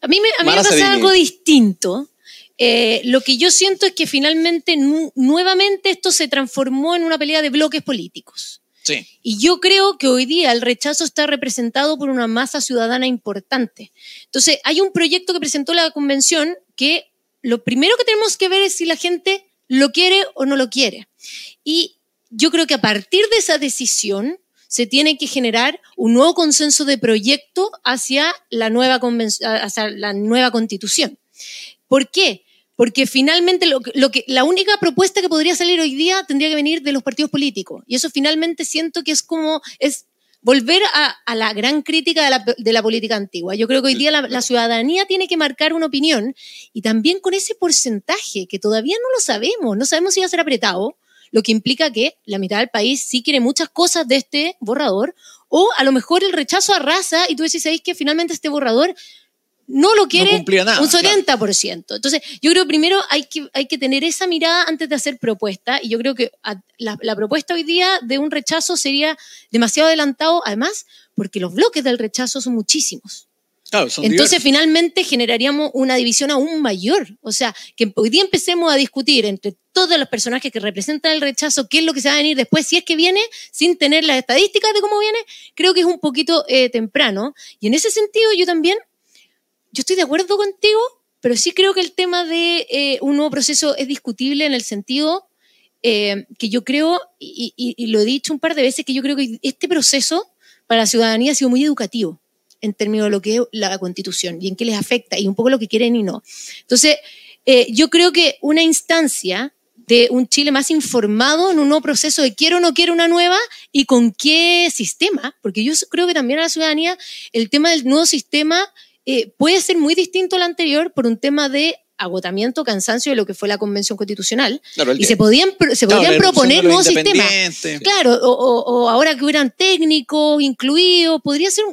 A mí me, a mí me pasa algo distinto eh, lo que yo siento es que finalmente, nuevamente, esto se transformó en una pelea de bloques políticos. Sí. Y yo creo que hoy día el rechazo está representado por una masa ciudadana importante. Entonces, hay un proyecto que presentó la convención que lo primero que tenemos que ver es si la gente lo quiere o no lo quiere. Y yo creo que a partir de esa decisión se tiene que generar un nuevo consenso de proyecto hacia la nueva, hacia la nueva constitución. ¿Por qué? porque finalmente lo, que, la única propuesta que podría salir hoy día tendría que venir de los partidos políticos. Y eso finalmente siento que es como, es volver a, la gran crítica de la, política antigua. Yo creo que hoy día la, ciudadanía tiene que marcar una opinión y también con ese porcentaje que todavía no lo sabemos, no sabemos si va a ser apretado, lo que implica que la mitad del país sí quiere muchas cosas de este borrador o a lo mejor el rechazo arrasa y tú decís, ¿sabéis que finalmente este borrador no lo quiere un 70%. Entonces, yo creo que primero hay que, hay que tener esa mirada antes de hacer propuesta y yo creo que la, propuesta hoy día de un rechazo sería demasiado adelantado, además, porque los bloques del rechazo son muchísimos. Entonces, finalmente generaríamos una división aún mayor. O sea, que hoy día empecemos a discutir entre todos los personajes que representan el rechazo qué es lo que se va a venir después, si es que viene, sin tener las estadísticas de cómo viene, creo que es un poquito eh, temprano. Y en ese sentido, yo también, yo estoy de acuerdo contigo, pero sí creo que el tema de eh, un nuevo proceso es discutible en el sentido eh, que yo creo, y, lo he dicho un par de veces, que yo creo que este proceso para la ciudadanía ha sido muy educativo en términos de lo que es la constitución y en qué les afecta y un poco lo que quieren y no. Entonces, eh, yo creo que una instancia de un Chile más informado en un nuevo proceso de quiero o no quiero una nueva y con qué sistema, porque yo creo que también a la ciudadanía el tema del nuevo sistema eh, puede ser muy distinto al anterior por un tema de agotamiento, cansancio de lo que fue la convención constitucional. y se podían, se podían proponer nuevos sistemas. Claro, o, o, ahora que hubieran técnicos incluidos, podría ser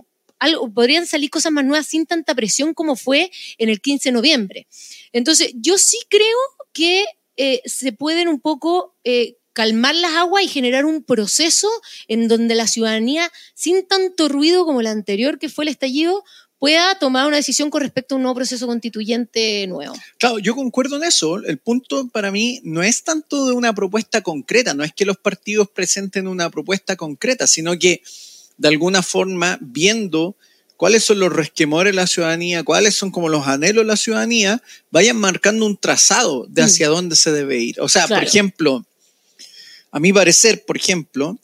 podrían salir cosas más nuevas sin tanta presión como fue en el 15 de noviembre. Entonces, yo sí creo que eh, se pueden un poco eh, calmar las aguas y generar un proceso en donde la ciudadanía, sin tanto ruido como el anterior que fue el estallido, pueda tomar una decisión con respecto a un nuevo proceso constituyente nuevo. Claro, yo concuerdo en eso. El punto para mí no es tanto de una propuesta concreta, no es que los partidos presenten una propuesta concreta, sino que de alguna forma viendo cuáles son los resquemores de la ciudadanía, cuáles son como los anhelos de la ciudadanía, vayan marcando un trazado de hacia mm. dónde se debe ir. O sea, por ejemplo, a mi parecer, por ejemplo,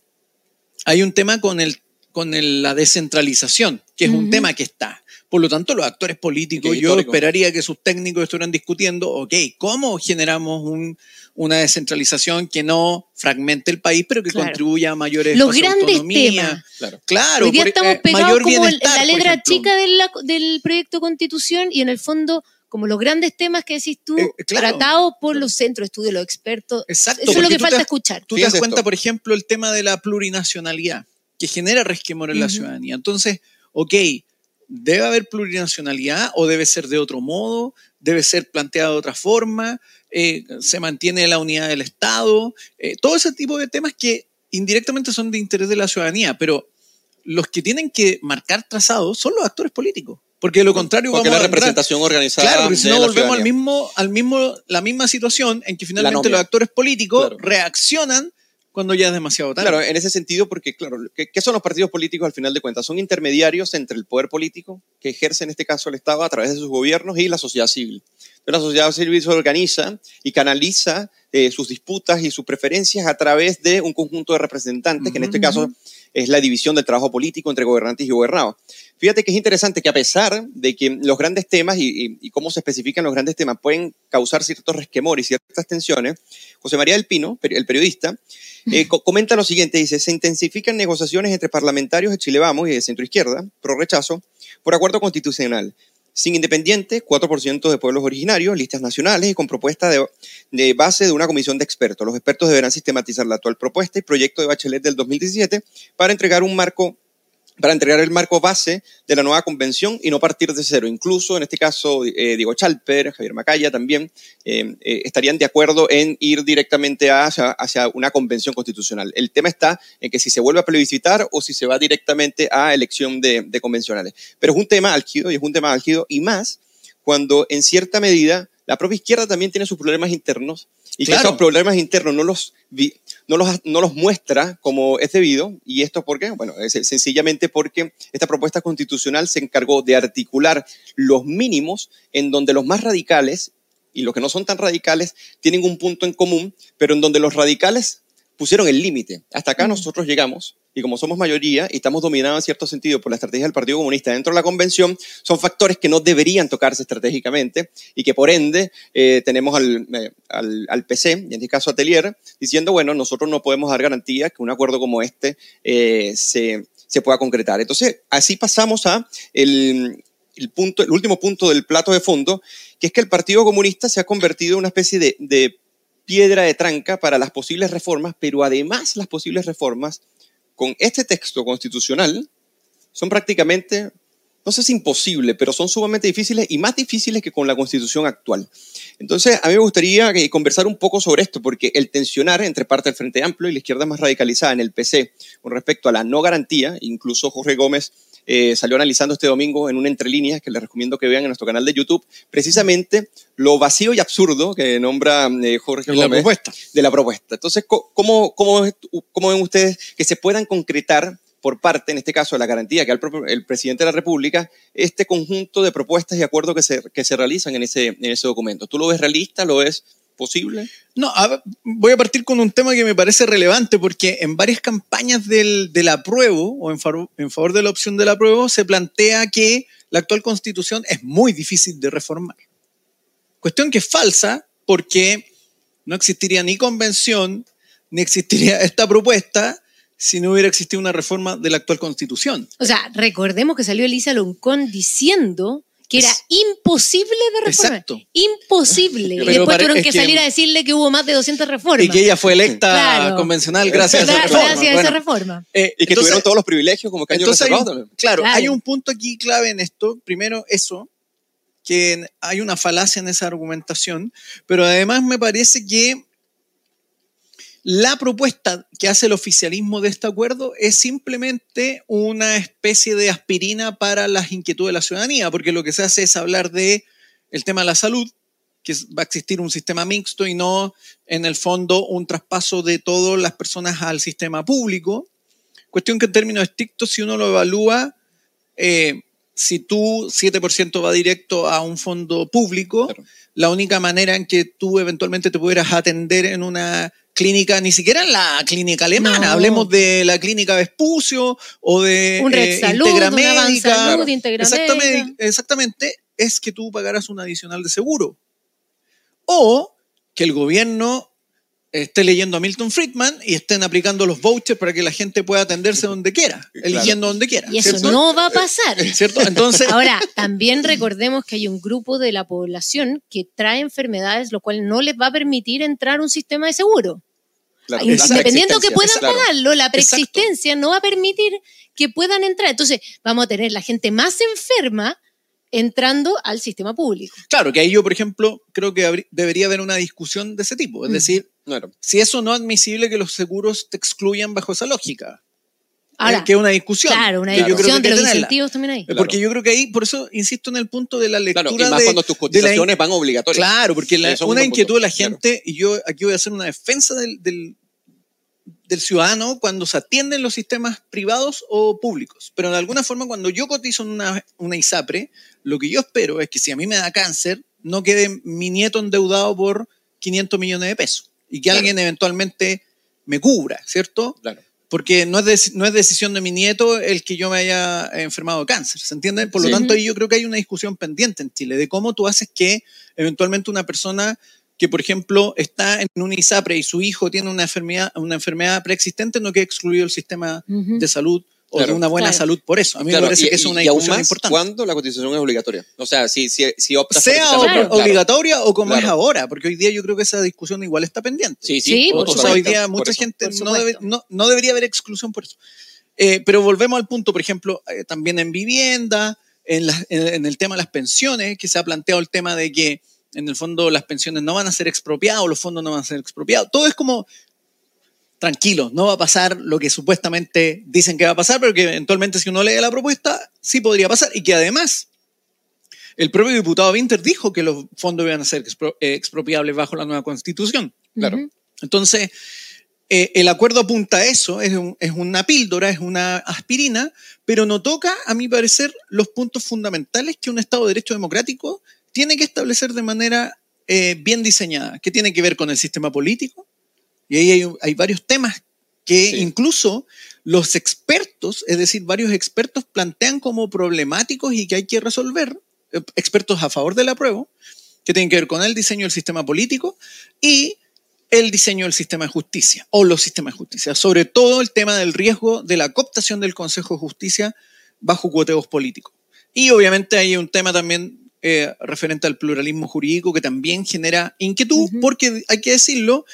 hay un tema con, el, con la descentralización, que es un tema que está. Por lo tanto, los actores políticos, yo esperaría que sus técnicos estuvieran discutiendo, ok, ¿cómo generamos un, una descentralización que no fragmente el país, pero que contribuya a mayores Los grandes temas. Claro, claro Hoy día estamos pegados como la letra chica del proyecto Constitución y en el fondo como los grandes temas que decís tú, eh, tratados por los centros de estudio, los expertos. Exacto. Eso es lo que falta escuchar. Tú te das cuenta, por ejemplo, el tema de la plurinacionalidad, que genera resquemor en la ciudadanía. Entonces, ok, ¿debe haber plurinacionalidad o debe ser de otro modo? ¿Debe ser planteada de otra forma? Eh, ¿Se mantiene la unidad del Estado? Eh, todo ese tipo de temas que indirectamente son de interés de la ciudadanía, pero los que tienen que marcar trazados son los actores políticos. Porque de lo contrario porque la representación organizada. Claro, porque si no volvemos al mismo, al mismo, la misma situación en que finalmente los actores políticos reaccionan cuando ya es demasiado tarde. Claro, en ese sentido, porque, claro, ¿qué, son los partidos políticos al final de cuentas? Son intermediarios entre el poder político, que ejerce en este caso el Estado a través de sus gobiernos, y la sociedad civil. la sociedad civil se organiza y canaliza eh, sus disputas y sus preferencias a través de un conjunto de representantes, que en este caso es la división del trabajo político entre gobernantes y gobernados. Fíjate que es interesante que a pesar de que los grandes temas y, cómo se especifican los grandes temas pueden causar ciertos resquemores y ciertas tensiones, José María del Pino, el periodista, eh, comenta lo siguiente, dice, se intensifican negociaciones entre parlamentarios de Chile Vamos y de centro izquierda, pro rechazo, por acuerdo constitucional sin independientes, 4% de pueblos originarios, listas nacionales y con propuesta de, base de una comisión de expertos. Los expertos deberán sistematizar la actual propuesta y proyecto de Bachelet del 2017 para entregar un marco para entregar el marco base de la nueva convención y no partir de cero. Incluso en este caso, eh, Diego Chalper, Javier Macaya también eh, eh, estarían de acuerdo en ir directamente hacia, una convención constitucional. El tema está en que si se vuelve a plebiscitar o si se va directamente a elección de, de convencionales. Pero es un tema álgido y es un tema álgido y más cuando en cierta medida la propia izquierda también tiene sus problemas internos y que esos problemas internos no los, no, los, no los muestra como es debido. ¿Y esto por qué? Bueno, es sencillamente porque esta propuesta constitucional se encargó de articular los mínimos en donde los más radicales y los que no son tan radicales tienen un punto en común, pero en donde los radicales pusieron el límite. Hasta acá nosotros llegamos y como somos mayoría y estamos dominados en cierto sentido por la estrategia del Partido Comunista dentro de la convención, son factores que no deberían tocarse estratégicamente y que por ende eh, tenemos al, eh, al, al, PC, y en este caso Atelier, diciendo, bueno, nosotros no podemos dar garantía que un acuerdo como este eh, se, se, pueda concretar. Entonces, así pasamos a el, el, punto, el último punto del plato de fondo, que es que el Partido Comunista se ha convertido en una especie de, de piedra de tranca para las posibles reformas, pero además las posibles reformas con este texto constitucional son prácticamente, no sé si imposible, pero son sumamente difíciles y más difíciles que con la constitución actual. Entonces, a mí me gustaría eh, conversar un poco sobre esto, porque el tensionar entre parte del Frente Amplio y la izquierda más radicalizada en el PC con respecto a la no garantía, incluso Jorge Gómez eh, salió analizando este domingo en un entre líneas que les recomiendo que vean en nuestro canal de YouTube, precisamente lo vacío y absurdo que nombra eh, Jorge De la Gómez propuesta. de la propuesta. Entonces, ¿cómo, cómo, cómo ven ustedes que se puedan concretar por parte, en este caso, de la garantía que da el, el presidente de la República, este conjunto de propuestas y acuerdos que se, que se realizan en ese, en ese documento? ¿Tú lo ves realista? ¿Lo ves posible? No, a voy a partir con un tema que me parece relevante porque en varias campañas del, del apruebo o en favor, en favor de la opción del apruebo se plantea que la actual constitución es muy difícil de reformar. Cuestión que es falsa porque no existiría ni convención ni existiría [laughs] esta propuesta si no hubiera existido una reforma de la actual constitución. O sea, recordemos que salió Elisa Loncón diciendo que era Es- imposible de reformar. Exacto. Imposible. [laughs] Y después tuvieron que, que- salir a decirle que hubo más de 200 reformas. Y que ella fue electa Claro. convencional gracias a esa reforma. Gracias a Bueno, esa reforma. eh, Y que entonces- tuvieron todos los privilegios como caños Entonces hay un- también. claro, Claro. hay un punto aquí clave en esto. Primero, eso, que hay una falacia en esa argumentación, pero además me parece que la propuesta que hace el oficialismo de este acuerdo es simplemente una especie de aspirina para las inquietudes de la ciudadanía, porque lo que se hace es hablar de el tema de la salud, que va a existir un sistema mixto y no, en el fondo, un traspaso de todas las personas al sistema público. Cuestión que en términos estrictos, si uno lo evalúa, eh, si tú 7% va directo a un fondo público, Claro. la única manera en que tú eventualmente te pudieras atender en una clínica, ni siquiera en la clínica alemana, No. hablemos de la clínica Vespucio o de Un Red eh, Salud, Integra Médica. Salud, Integra Exactamente, Médica. exactamente, es que tú pagaras un adicional de seguro. O que el gobierno esté leyendo a Milton Friedman y estén aplicando los vouchers para que la gente pueda atenderse donde quiera, Claro. eligiendo donde quiera. Y eso ¿cierto? no va a pasar. ¿Cierto? Entonces, [laughs] Ahora, también recordemos que hay un grupo de la población que trae enfermedades, lo cual no les va a permitir entrar a un sistema de seguro. Claro, Independiendo que puedan claro. pagarlo, la Exacto. preexistencia no va a permitir que puedan entrar. Entonces, vamos a tener la gente más enferma entrando al sistema público. claro, que ahí yo, por ejemplo, creo que debería haber una discusión de ese tipo. Es Mm. decir, Claro. si eso no es admisible que los seguros te excluyan bajo esa lógica. Ahora, Eh, que es una discusión. claro, una que yo creo discusión que de los incentivos también hay. Claro. Porque yo creo que ahí, por eso insisto en el punto de la lectura Claro, y más de, cuando tus cotizaciones van obligatorias. Claro, porque la- una inquietud de la punto, claro. gente, y yo aquí voy a hacer una defensa del, del, del ciudadano cuando se atienden los sistemas privados o públicos. Pero de alguna forma, cuando yo cotizo en una, una ISAPRE, lo que yo espero es que si a mí me da cáncer, no quede mi nieto endeudado por 500 millones de pesos y que Claro. alguien eventualmente me cubra, ¿cierto? Claro. Porque no es, no es decisión de mi nieto el que yo me haya enfermado de cáncer, ¿se entiende? Por lo Sí. tanto, ahí yo creo que hay una discusión pendiente en Chile de cómo tú haces que eventualmente una persona que, por ejemplo, está en un ISAPRE y su hijo tiene una enfermedad, una enfermedad preexistente, no quede excluido del sistema de salud o Claro. de una buena Claro. salud por eso. A mí Claro, me parece y, que es y- una y aún discusión más importante. cuando la cotización es obligatoria. O sea, si, si, si optas por Sea obligatoria o como Claro. es ahora, porque hoy día yo creo que esa discusión igual está pendiente. Sí, sí, Sí, o- por o o sea, hoy día mucha eso. gente no, debe- no, no debería haber exclusión por eso. Eh, pero volvemos al punto, por ejemplo, eh, también en vivienda, en, las- en- en el tema de las pensiones, que se ha planteado el tema de que en el fondo las pensiones no van a ser expropiadas los fondos no van a ser expropiados. Todo es como tranquilo, no va a pasar lo que supuestamente dicen que va a pasar, pero que eventualmente si uno lee la propuesta, sí podría pasar. Y que además, el propio diputado Winter dijo que los fondos iban a ser eh, expropiables bajo la nueva constitución. Claro. Entonces, eh, el acuerdo apunta a eso, es, un- es una píldora, es una aspirina, pero no toca, a mi parecer, los puntos fundamentales que un Estado de Derecho democrático tiene que establecer de manera eh, bien diseñada, que tiene que ver con el sistema político, y ahí hay, hay varios temas que Sí. incluso los expertos, es decir, varios expertos plantean como problemáticos y que hay que resolver, eh, expertos a favor del apruebo, que tienen que ver con el diseño del sistema político y el diseño del sistema de justicia o los sistemas de justicia, sobre todo el tema del riesgo de la cooptación del Consejo de Justicia bajo cuoteos políticos. Y obviamente hay un tema también eh, referente al pluralismo jurídico que también genera inquietud, porque hay que decirlo,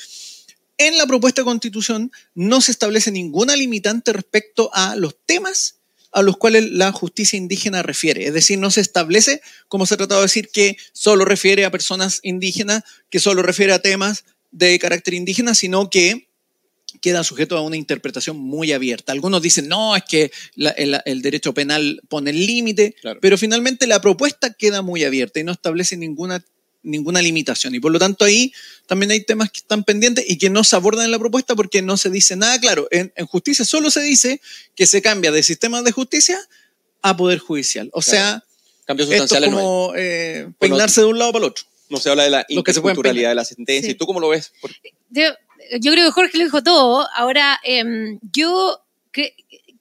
en la propuesta de constitución no se establece ninguna limitante respecto a los temas a los cuales la justicia indígena refiere. Es decir, no se establece, como se ha tratado de decir, que solo refiere a personas indígenas, que solo refiere a temas de carácter indígena, sino que queda sujeto a una interpretación muy abierta. Algunos dicen, no, es que la- el, el derecho penal pone el límite, Claro. pero finalmente la propuesta queda muy abierta y no establece ninguna, ninguna limitación. Y por lo tanto ahí también hay temas que están pendientes y que no se abordan en la propuesta porque no se dice nada claro. En, en justicia solo se dice que se cambia de sistema de justicia a poder judicial. O sea, Cambios esto es sustanciales no hay. como eh, peinarse de un lado para el otro. No se habla de la interculturalidad de la sentencia. Sí. ¿Y tú cómo lo ves? Yo, yo creo que Jorge lo dijo todo. Ahora, em, yo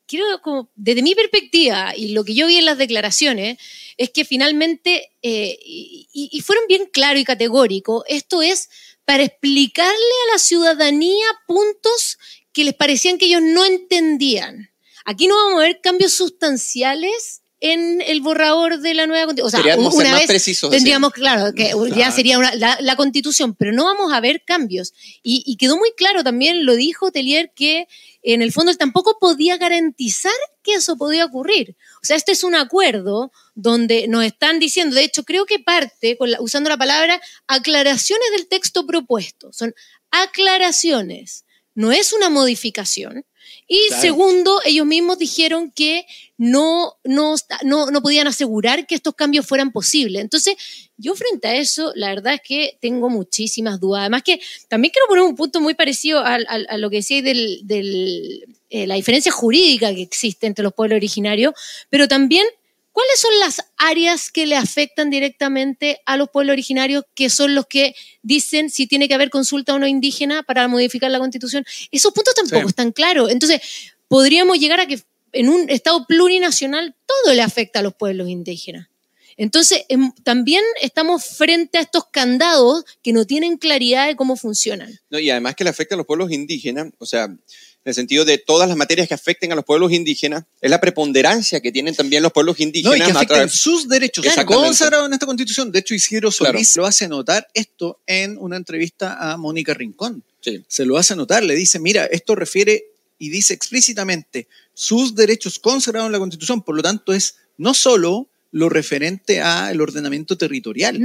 quiero, como, desde mi perspectiva y lo que yo vi en las declaraciones, es que finalmente, eh, y, fueron bien claro y categórico, esto es para explicarle a la ciudadanía puntos que les parecían que ellos no entendían. Aquí no vamos a ver cambios sustanciales en el borrador de la nueva constitución. O sea, ser una más vez precisos, tendríamos, claro, que ya sería una- la, la constitución, pero no vamos a ver cambios. Y, y quedó muy claro también, lo dijo Telier, que en el fondo él tampoco podía garantizar que eso podía ocurrir. O sea, este es un acuerdo donde nos están diciendo, de hecho, creo que parte, con la- usando la palabra, aclaraciones del texto propuesto. Son aclaraciones, no es una modificación. Y Claro. segundo, ellos mismos dijeron que no, no, no, no podían asegurar que estos cambios fueran posibles. Entonces, yo frente a eso, la verdad es que tengo muchísimas dudas. Además que también quiero poner un punto muy parecido a, lo que decía de del, eh, la diferencia jurídica que existe entre los pueblos originarios, pero también cuáles son las áreas que le afectan directamente a los pueblos originarios, que son los que dicen si tiene que haber consulta o no indígena para modificar la constitución. Esos puntos tampoco Sí. están claros. Entonces, podríamos llegar a que en un Estado plurinacional todo le afecta a los pueblos indígenas. Entonces, em, también estamos frente a estos candados que no tienen claridad de cómo funcionan. No, y además que le afecta a los pueblos indígenas, o sea, en el sentido de todas las materias que afecten a los pueblos indígenas, es la preponderancia que tienen también los pueblos No, indígenas y que a afectan través- sus derechos consagrados en esta constitución. De hecho, Isidro Claro. Solís lo hace notar esto en una entrevista a Mónica Rincón. Sí. Se lo hace notar, le dice, mira, esto refiere y dice explícitamente sus derechos consagrados en la constitución, por lo tanto es no solo lo referente al ordenamiento territorial,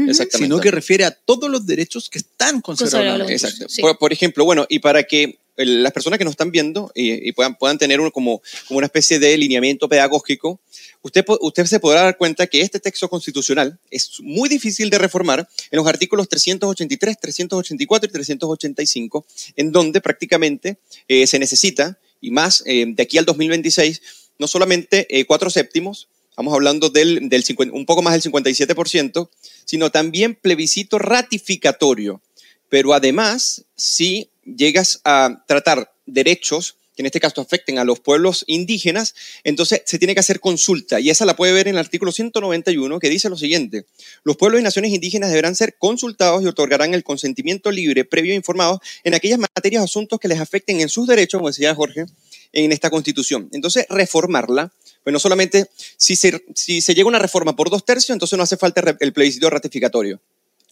sino que refiere a todos los derechos que están consagrados. Exacto. Sí. Por, por ejemplo, bueno, y para que el- las personas que nos están viendo y, y puedan, puedan tener un- como, como una especie de lineamiento pedagógico, usted, usted se podrá dar cuenta que este texto constitucional es muy difícil de reformar en los artículos 383, 384 y 385, en donde prácticamente eh, se necesita, y más eh, de aquí al 2026, no solamente eh, cuatro séptimos, estamos hablando del, del 50 un poco más del 57%, sino también plebiscito ratificatorio. Pero además, si llegas a tratar derechos que en este caso afecten a los pueblos indígenas, entonces se tiene que hacer consulta. Y esa la puede ver en el artículo 191 que dice lo siguiente. Los pueblos y naciones indígenas deberán ser consultados y otorgarán el consentimiento libre, previo e informado en aquellas materias o asuntos que les afecten en sus derechos, como decía Jorge, en esta constitución. Entonces, reformarla, pues no solamente si se, si se llega a una reforma por dos tercios, entonces no hace falta el plebiscito ratificatorio.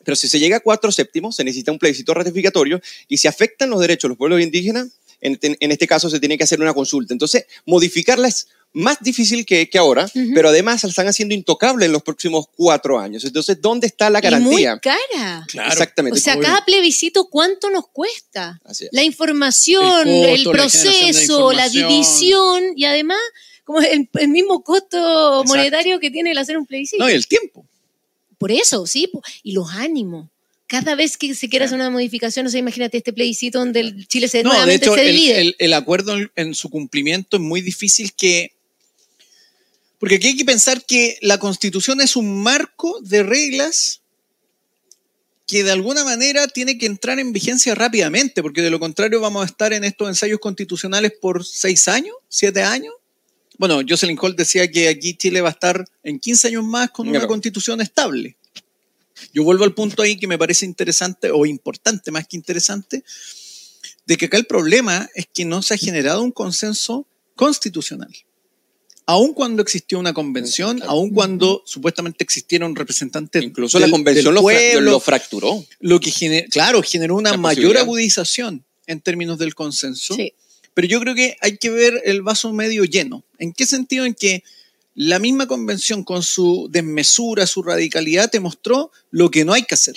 Pero si se llega a cuatro séptimos, se necesita un plebiscito ratificatorio y si afectan los derechos de los pueblos indígenas, en, en este caso se tiene que hacer una consulta. Entonces, modificarla es más difícil que, que ahora, pero además la están haciendo intocable en los próximos cuatro años. Entonces, ¿dónde está la Y muy garantía? cara. Claro. Exactamente. O sea, cada plebiscito, ¿cuánto nos cuesta? Así es. La información, El costo, proceso, la división y además como el, el mismo costo Exacto. monetario que tiene el hacer un plebiscito. No, y el tiempo. Por eso, sí, y los ánimos. Cada vez que se quiera hacer una modificación, o sea, imagínate este plebiscito donde el Chile se No, de hecho, se el, divide. el- el acuerdo en, en su cumplimiento es muy difícil que... Porque aquí hay que pensar que la constitución es un marco de reglas que de alguna manera tiene que entrar en vigencia rápidamente, porque de lo contrario vamos a estar en estos ensayos constitucionales por seis años, siete años. Bueno, Jocelyn Holt decía que aquí Chile va a estar en 15 años más con una Claro. constitución estable. Yo vuelvo al punto ahí que me parece interesante o importante más que interesante, de que acá el problema es que no se ha generado un consenso constitucional. Aun cuando existió una convención, Claro. aun cuando supuestamente existieron representantes Incluso del- la convención del lo, fra- pueblo, lo fracturó. lo que gener- claro, generó una La mayor agudización en términos del consenso. Sí. Pero yo creo que hay que ver el vaso medio lleno. ¿En qué sentido? En que la misma convención con su desmesura, su radicalidad, te mostró lo que no hay que hacer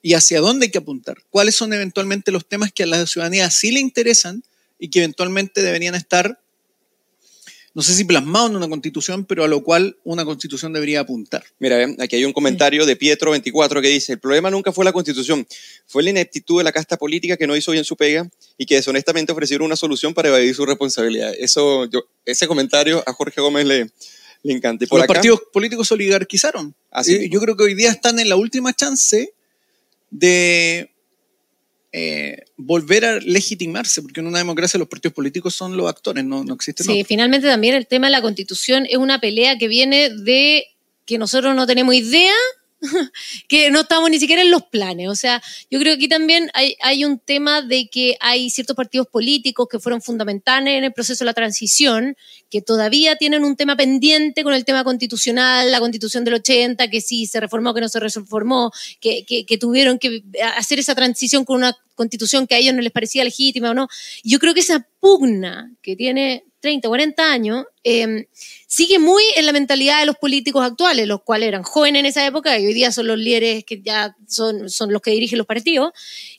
y hacia dónde hay que apuntar. ¿Cuáles son eventualmente los temas que a la ciudadanía sí le interesan y que eventualmente deberían estar, no sé si plasmados en una constitución, pero a lo cual una constitución debería apuntar. Mira, aquí hay un comentario de Pietro24 que dice, el problema nunca fue la constitución, fue la ineptitud de la casta política que no hizo bien su pega y que deshonestamente ofrecieron una solución para evadir su responsabilidad. Eso, yo, ese comentario a Jorge Gómez le, le encanta. Y por Los acá- partidos políticos se oligarquizaron. Así Eh, yo creo que hoy día están en la última chance de eh, volver a legitimarse, porque en una democracia los partidos políticos son los actores, no, no existen Sí, otros. finalmente también el tema de la constitución es una pelea que viene de que nosotros no tenemos idea, [laughs] que no estamos ni siquiera en los planes. O sea, yo creo que aquí también hay, un tema de que hay ciertos partidos políticos que fueron fundamentales en el proceso de la transición, que todavía tienen un tema pendiente con el tema constitucional, la constitución del 80, que sí se reformó, que no se reformó, que tuvieron que hacer esa transición con una constitución que a ellos no les parecía legítima o no. Yo creo que esa pugna que tiene 30, 40 años, eh, sigue muy en la mentalidad de los políticos actuales, los cuales eran jóvenes en esa época y hoy día son los líderes que ya son, los que dirigen los partidos.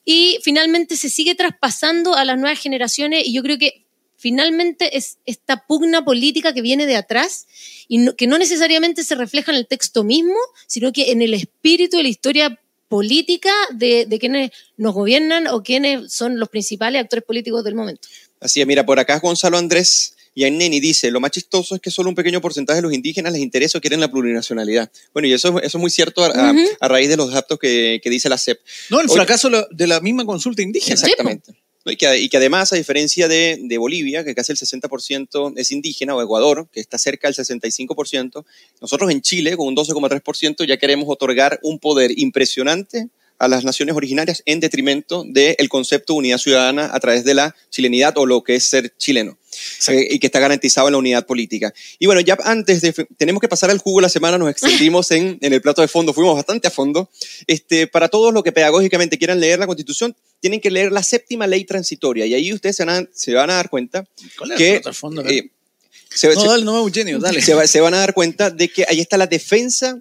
Y finalmente se sigue traspasando a las nuevas generaciones y yo creo que finalmente es esta pugna política que viene de atrás y que no necesariamente se refleja en el texto mismo, sino que en el espíritu de la historia política de, de quienes nos gobiernan o quienes son los principales actores políticos del momento. Así es, mira, por acá Gonzalo Andrés y Neni dice, lo más chistoso es que solo un pequeño porcentaje de los indígenas les interesa o quieren la plurinacionalidad. Bueno, y eso, eso es muy cierto a, raíz de los datos que, que dice la CEP. No, el Oye. fracaso de la- misma consulta indígena. Exactamente. ¿no? Y, que, y que además, a diferencia de, de Bolivia, que casi el 60% es indígena, o Ecuador, que está cerca del 65%, nosotros en Chile, con un 12,3%, ya queremos otorgar un poder impresionante a las naciones originarias en detrimento del concepto de unidad ciudadana a través de la chilenidad o lo que es ser chileno. eh, y que está garantizado en la unidad política. Y bueno, ya antes de, tenemos que pasar al jugo de la semana, nos extendimos en, en el plato de fondo, fuimos bastante a fondo. Este, para todos los que pedagógicamente quieran leer la Constitución, tienen que leer la séptima ley transitoria y ahí ustedes se van a, se van a dar cuenta ¿Cuál es que el trasfondo? eh, se, no, se- dale, no, Eugenio, dale. se va- se van a dar cuenta de que ahí está la defensa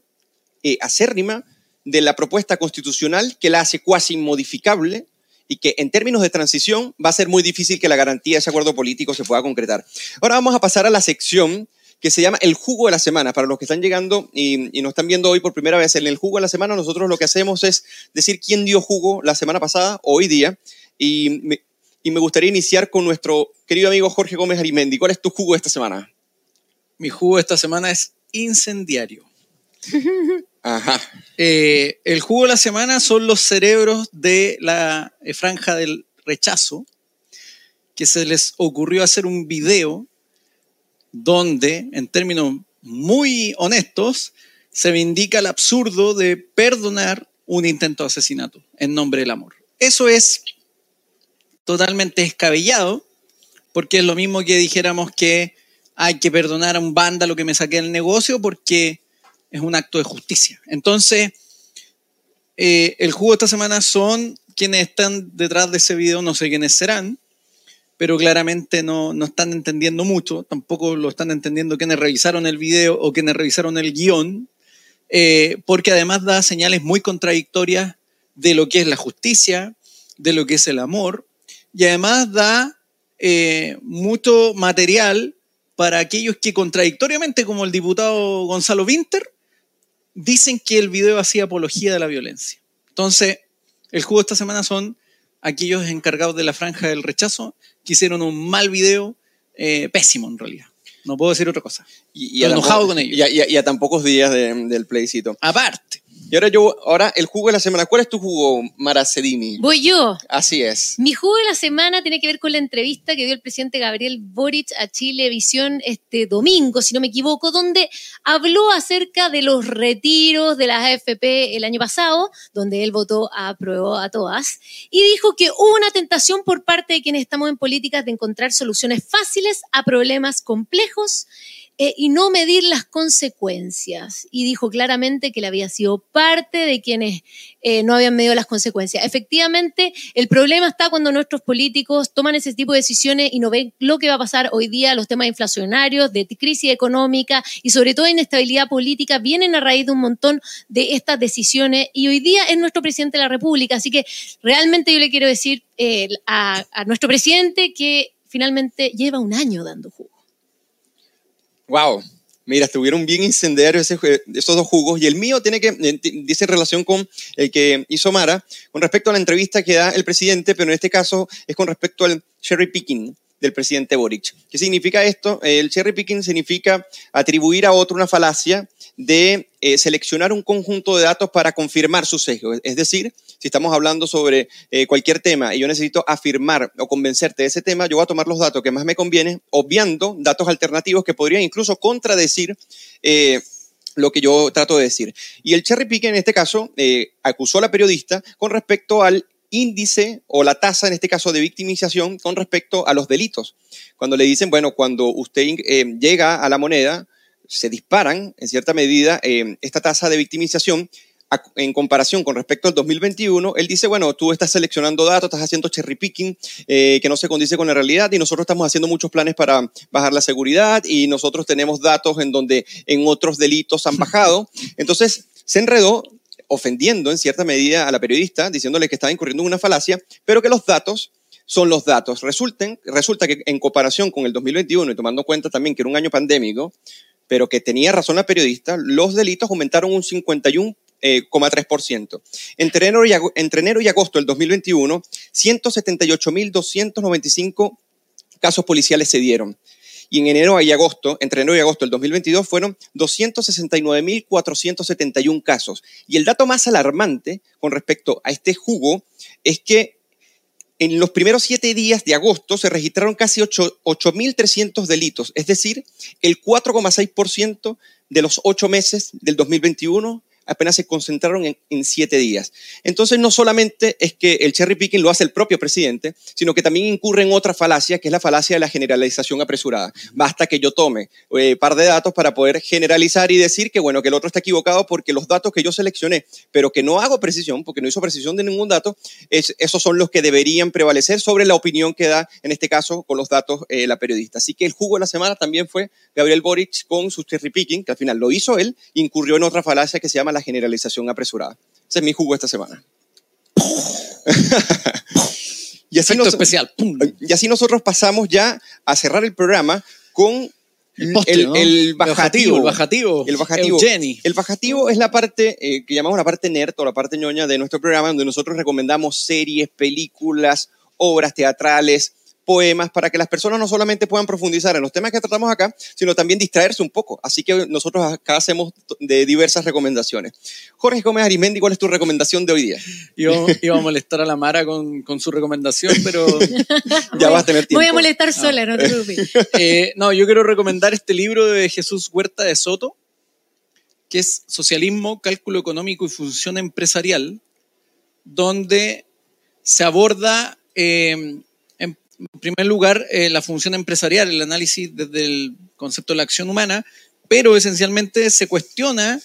eh, acérrima de la propuesta constitucional que la hace cuasi inmodificable y que en términos de transición va a ser muy difícil que la garantía de ese acuerdo político se pueda concretar. Ahora vamos a pasar a la sección que se llama El Jugo de la Semana. Para los que están llegando y, nos están viendo hoy por primera vez en El Jugo de la Semana, nosotros lo que hacemos es decir quién dio jugo la semana pasada hoy día. Y me, y me gustaría iniciar con nuestro querido amigo Jorge Gómez Arimendi. ¿Cuál es tu jugo esta semana? Mi jugo esta semana es incendiario. [laughs] Ajá. Eh, el jugo de la semana son los cerebros de la eh, franja del rechazo, que se les ocurrió hacer un video donde, en términos muy honestos, se vindica el absurdo de perdonar un intento de asesinato en nombre del amor. Eso es totalmente descabellado, porque es lo mismo que dijéramos que hay que perdonar a un vándalo que me saqué del negocio porque es un acto de justicia. Entonces, eh, el jugo esta semana son quienes están detrás de ese video, no sé quiénes serán, pero claramente no, no están entendiendo mucho, tampoco lo están entendiendo quienes revisaron el video o quienes revisaron el guion, eh, porque además da señales muy contradictorias de lo que es la justicia, de lo que es el amor, y además da eh, mucho material para aquellos que contradictoriamente, como el diputado Gonzalo Winter, dicen que el video hacía apología de la violencia. Entonces, el jugo de esta semana son aquellos encargados de la franja del rechazo que hicieron un mal video, eh, pésimo en realidad. No puedo decir otra cosa. Y, Estoy a tan enojado con ellos. Y a, y a- y a tan pocos días de- del plebiscito. Aparte, Y ahora yo, ahora el jugo de la semana. ¿Cuál es tu jugo, Maracedini? Voy yo. Así es. Mi jugo de la semana tiene que ver con la entrevista que dio el presidente Gabriel Boric a Chilevisión este domingo, si no me equivoco, donde habló acerca de los retiros de las AFP el año pasado, donde él votó a prueba a todas, y dijo que hubo una tentación por parte de quienes estamos en políticas de encontrar soluciones fáciles a problemas complejos eh, y no medir las consecuencias. Y dijo claramente que él había sido parte de quienes eh, no habían medido las consecuencias. Efectivamente, el problema está cuando nuestros políticos toman ese tipo de decisiones y no ven lo que va a pasar hoy día, los temas inflacionarios, de crisis económica y sobre todo inestabilidad política vienen a raíz de un montón de estas decisiones y hoy día es nuestro presidente de la República. Así que realmente yo le quiero decir eh, a, a nuestro presidente que finalmente lleva un año dando jugo. Wow. Mira, estuvieron bien incendiarios esos dos jugos y el mío tiene que, eh, dice en relación con el que hizo Mara, con respecto a la entrevista que da el presidente, pero en este caso es con respecto al cherry picking del presidente Boric. ¿Qué significa esto? El cherry picking significa atribuir a otro una falacia de eh, seleccionar un conjunto de datos para confirmar su sesgo. Es decir, si estamos hablando sobre eh, cualquier tema y yo necesito afirmar o convencerte de ese tema, yo voy a tomar los datos que más me convienen, obviando datos alternativos que podrían incluso contradecir eh, lo que yo trato de decir. Y el cherry picking en este caso acusó a la periodista con respecto al índice o la tasa, en este caso, de victimización con respecto a los delitos. Cuando le dicen, bueno, cuando usted eh, llega a la moneda, se disparan, en cierta medida, eh, esta tasa de victimización en comparación con respecto al 2021, él dice, bueno, tú estás seleccionando datos, estás haciendo cherry picking eh, que no se condice con la realidad y nosotros estamos haciendo muchos planes para bajar la seguridad y nosotros tenemos datos en donde en otros delitos han bajado. Entonces, se enredó, ofendiendo en cierta medida a la periodista, diciéndole que estaba incurriendo en una falacia, pero que los datos son los datos. Resulten, resulta que en comparación con el 2021 y tomando cuenta también que era un año pandémico, pero que tenía razón la periodista, los delitos aumentaron un 51,3%. Eh, entre, enero y, entre enero y agosto del 2021, 178.295 casos policiales se dieron y en enero y agosto, entre enero y agosto del 2022, fueron 269.471 casos. Y el dato más alarmante con respecto a este jugo es que en los primeros siete días de agosto se registraron casi 8.300 delitos, es decir, el 4,6% de los ocho meses del 2021 apenas se concentraron en, siete días. Entonces, no solamente es que el cherry picking lo hace el propio presidente, sino que también incurre en otra falacia, que es la falacia de la generalización apresurada. Basta que yo tome un eh, par de datos para poder generalizar y decir que, bueno, que el otro está equivocado porque los datos que yo seleccioné, pero que no hago precisión, porque no hizo precisión de ningún dato, es, esos son los que deberían prevalecer sobre la opinión que da, en este caso, con los datos eh, la periodista. Así que el jugo de la semana también fue Gabriel Boric con su cherry picking, que al final lo hizo él, incurrió en otra falacia que se llama la generalización apresurada. Ese es mi jugo esta semana. y, así especial. y así nosotros pasamos ya a cerrar el programa con el, bajativo, el, bajativo, el bajativo. El bajativo es la parte eh, que llamamos la parte nerd o la parte ñoña de nuestro programa, donde nosotros recomendamos series, películas, obras teatrales, poemas para que las personas no solamente puedan profundizar en los temas que tratamos acá, sino también distraerse un poco. Así que nosotros acá hacemos de diversas recomendaciones. Jorge Gómez Arimendi, ¿cuál es tu recomendación de hoy día? Yo iba a molestar a la Mara con, con su recomendación, pero... [laughs] ya vas a tener tiempo. Voy a molestar sola, no te preocupes. [laughs] Eh, no, yo quiero recomendar este libro de Jesús Huerta de Soto, que es Socialismo, Cálculo Económico y Función Empresarial, donde se aborda... Eh, en primer lugar, eh, la función empresarial, el análisis desde el concepto de la acción humana, pero esencialmente se cuestiona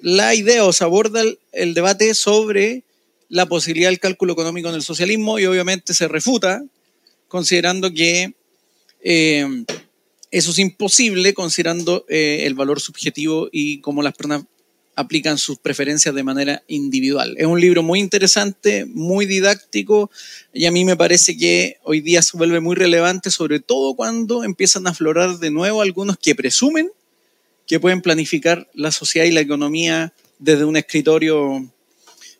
la idea o se aborda el, debate sobre la posibilidad del cálculo económico en el socialismo y obviamente se refuta considerando que eh, eso es imposible considerando eh, el valor subjetivo y cómo las personas aplican sus preferencias de manera individual. Es un libro muy interesante, muy didáctico y a mí me parece que hoy día se vuelve muy relevante, sobre todo cuando empiezan a aflorar de nuevo algunos que presumen que pueden planificar la sociedad y la economía desde un escritorio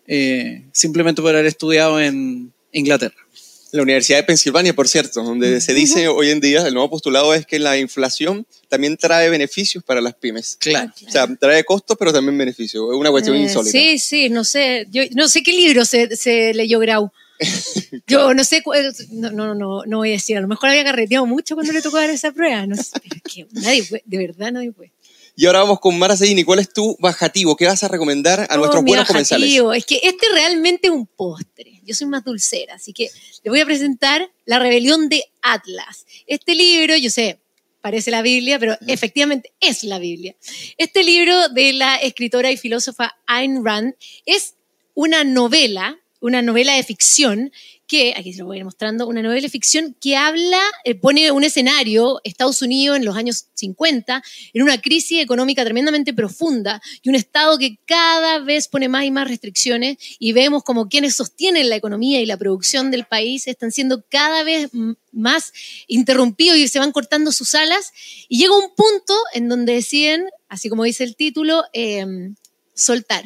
eh, simplemente por haber estudiado en Inglaterra la Universidad de Pensilvania, por cierto, donde se dice hoy en día, el nuevo postulado es que la inflación también trae beneficios para las pymes. Claro. O sea, trae costos, pero también beneficios. Es una cuestión eh, insólita. Sí, sí, no sé, yo no sé qué libro se, se leyó Grau. [laughs] Yo no sé, no, no, no, no voy a decir, a lo mejor había carreteado mucho cuando le tocó dar esa prueba, no sé, que nadie puede, de verdad nadie puede. Y ahora vamos con Mara Sedini. ¿Cuál es tu bajativo? ¿Qué vas a recomendar a oh, nuestros buenos comensales? Es que este realmente es un postre. Yo soy más dulcera, así que le voy a presentar La rebelión de Atlas. Este libro, yo sé, parece la Biblia, pero efectivamente es la Biblia. Este libro de la escritora y filósofa Ayn Rand es una novela una novela de ficción que, aquí se lo voy a ir mostrando, una novela de ficción que habla, eh, pone un escenario, Estados Unidos en los años 50, en una crisis económica tremendamente profunda y un Estado que cada vez pone más y más restricciones y vemos como quienes sostienen la economía y la producción del país están siendo cada vez más interrumpidos y se van cortando sus alas. Y llega un punto en donde deciden, así como dice el título, em, soltar,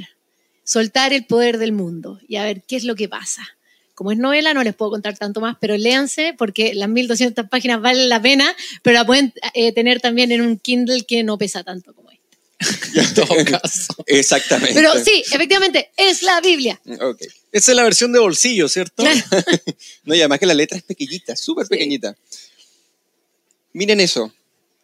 soltar el poder del mundo y a ver qué es lo que pasa. Como es novela, no les puedo contar tanto más, pero léanse porque las 1200 páginas valen la pena, pero la pueden eh, tener también en un Kindle que no pesa tanto como este. [laughs] en todo caso. Exactamente. Pero sí, efectivamente, es la Biblia. Okay. Esa es la versión de bolsillo, ¿cierto? [laughs] no, y además que la letra es pequeñita, súper pequeñita. Miren eso.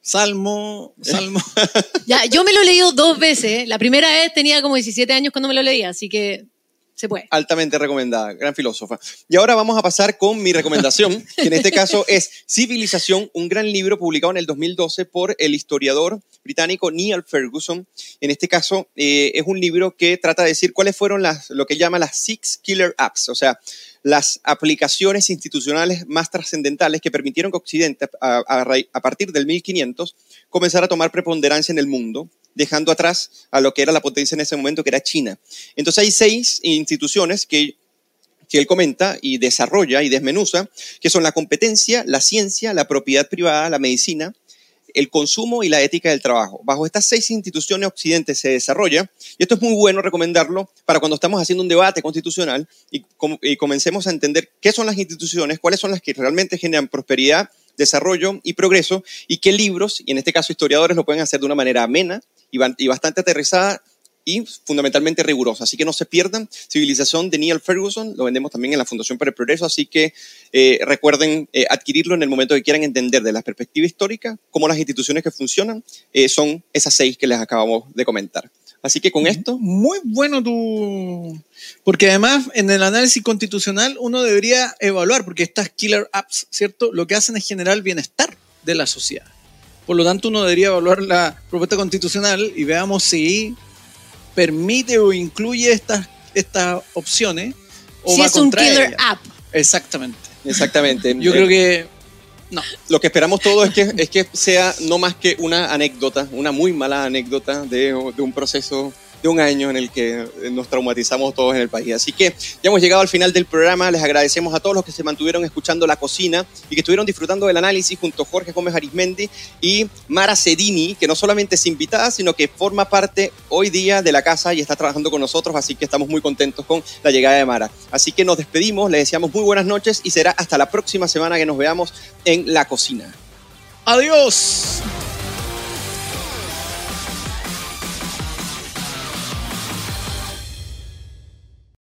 Salmo, Salmo. [laughs] ya, yo me lo he leído dos veces. La primera vez tenía como 17 años cuando me lo leía, así que se puede. Altamente recomendada, gran filósofa. Y ahora vamos a pasar con mi recomendación, que en este caso es Civilización, un gran libro publicado en el 2012 por el historiador británico Neil Ferguson. En este caso eh, es un libro que trata de decir cuáles fueron las, lo que llama las Six Killer Apps, o sea, las aplicaciones institucionales más trascendentales que permitieron que Occidente, a, partir del 1500, comenzara a tomar preponderancia en el mundo dejando atrás a lo que era la potencia en ese momento, que era China. Entonces hay seis instituciones que, que él comenta y desarrolla y desmenuza, que son la competencia, la ciencia, la propiedad privada, la medicina, el consumo y la ética del trabajo. Bajo estas seis instituciones Occidente se desarrolla, y esto es muy bueno recomendarlo para cuando estamos haciendo un debate constitucional y, y, comencemos a entender qué son las instituciones, cuáles son las que realmente generan prosperidad, desarrollo y progreso, y qué libros, y en este caso historiadores, lo pueden hacer de una manera amena, y, bastante aterrizada y fundamentalmente rigurosa. Así que no se pierdan. Civilización de Neil Ferguson, lo vendemos también en la Fundación para el Progreso, así que eh, recuerden eh, adquirirlo en el momento que quieran entender de la perspectiva histórica, cómo las instituciones que funcionan eh, son esas seis que les acabamos de comentar. Así que con esto... Muy bueno tu... Porque además en el análisis constitucional uno debería evaluar, porque estas killer apps, ¿cierto? Lo que hacen es generar bienestar de la sociedad. Por lo tanto, uno debería evaluar la propuesta constitucional y veamos si permite o incluye estas, estas opciones. O si es un killer app. Exactamente. Exactamente. Yo creo que no. Lo que esperamos todos es que, es que sea no más que una anécdota, una muy mala anécdota de, de un proceso un año en el que nos traumatizamos todos en el país. Así que ya hemos llegado al final del programa. Les agradecemos a todos los que se mantuvieron escuchando la cocina y que estuvieron disfrutando del análisis junto a Jorge Gómez Arismendi y Mara Sedini, que no solamente es invitada, sino que forma parte hoy día de la casa y está trabajando con nosotros. Así que estamos muy contentos con la llegada de Mara. Así que nos despedimos, les deseamos muy buenas noches y será hasta la próxima semana que nos veamos en la cocina. Adiós.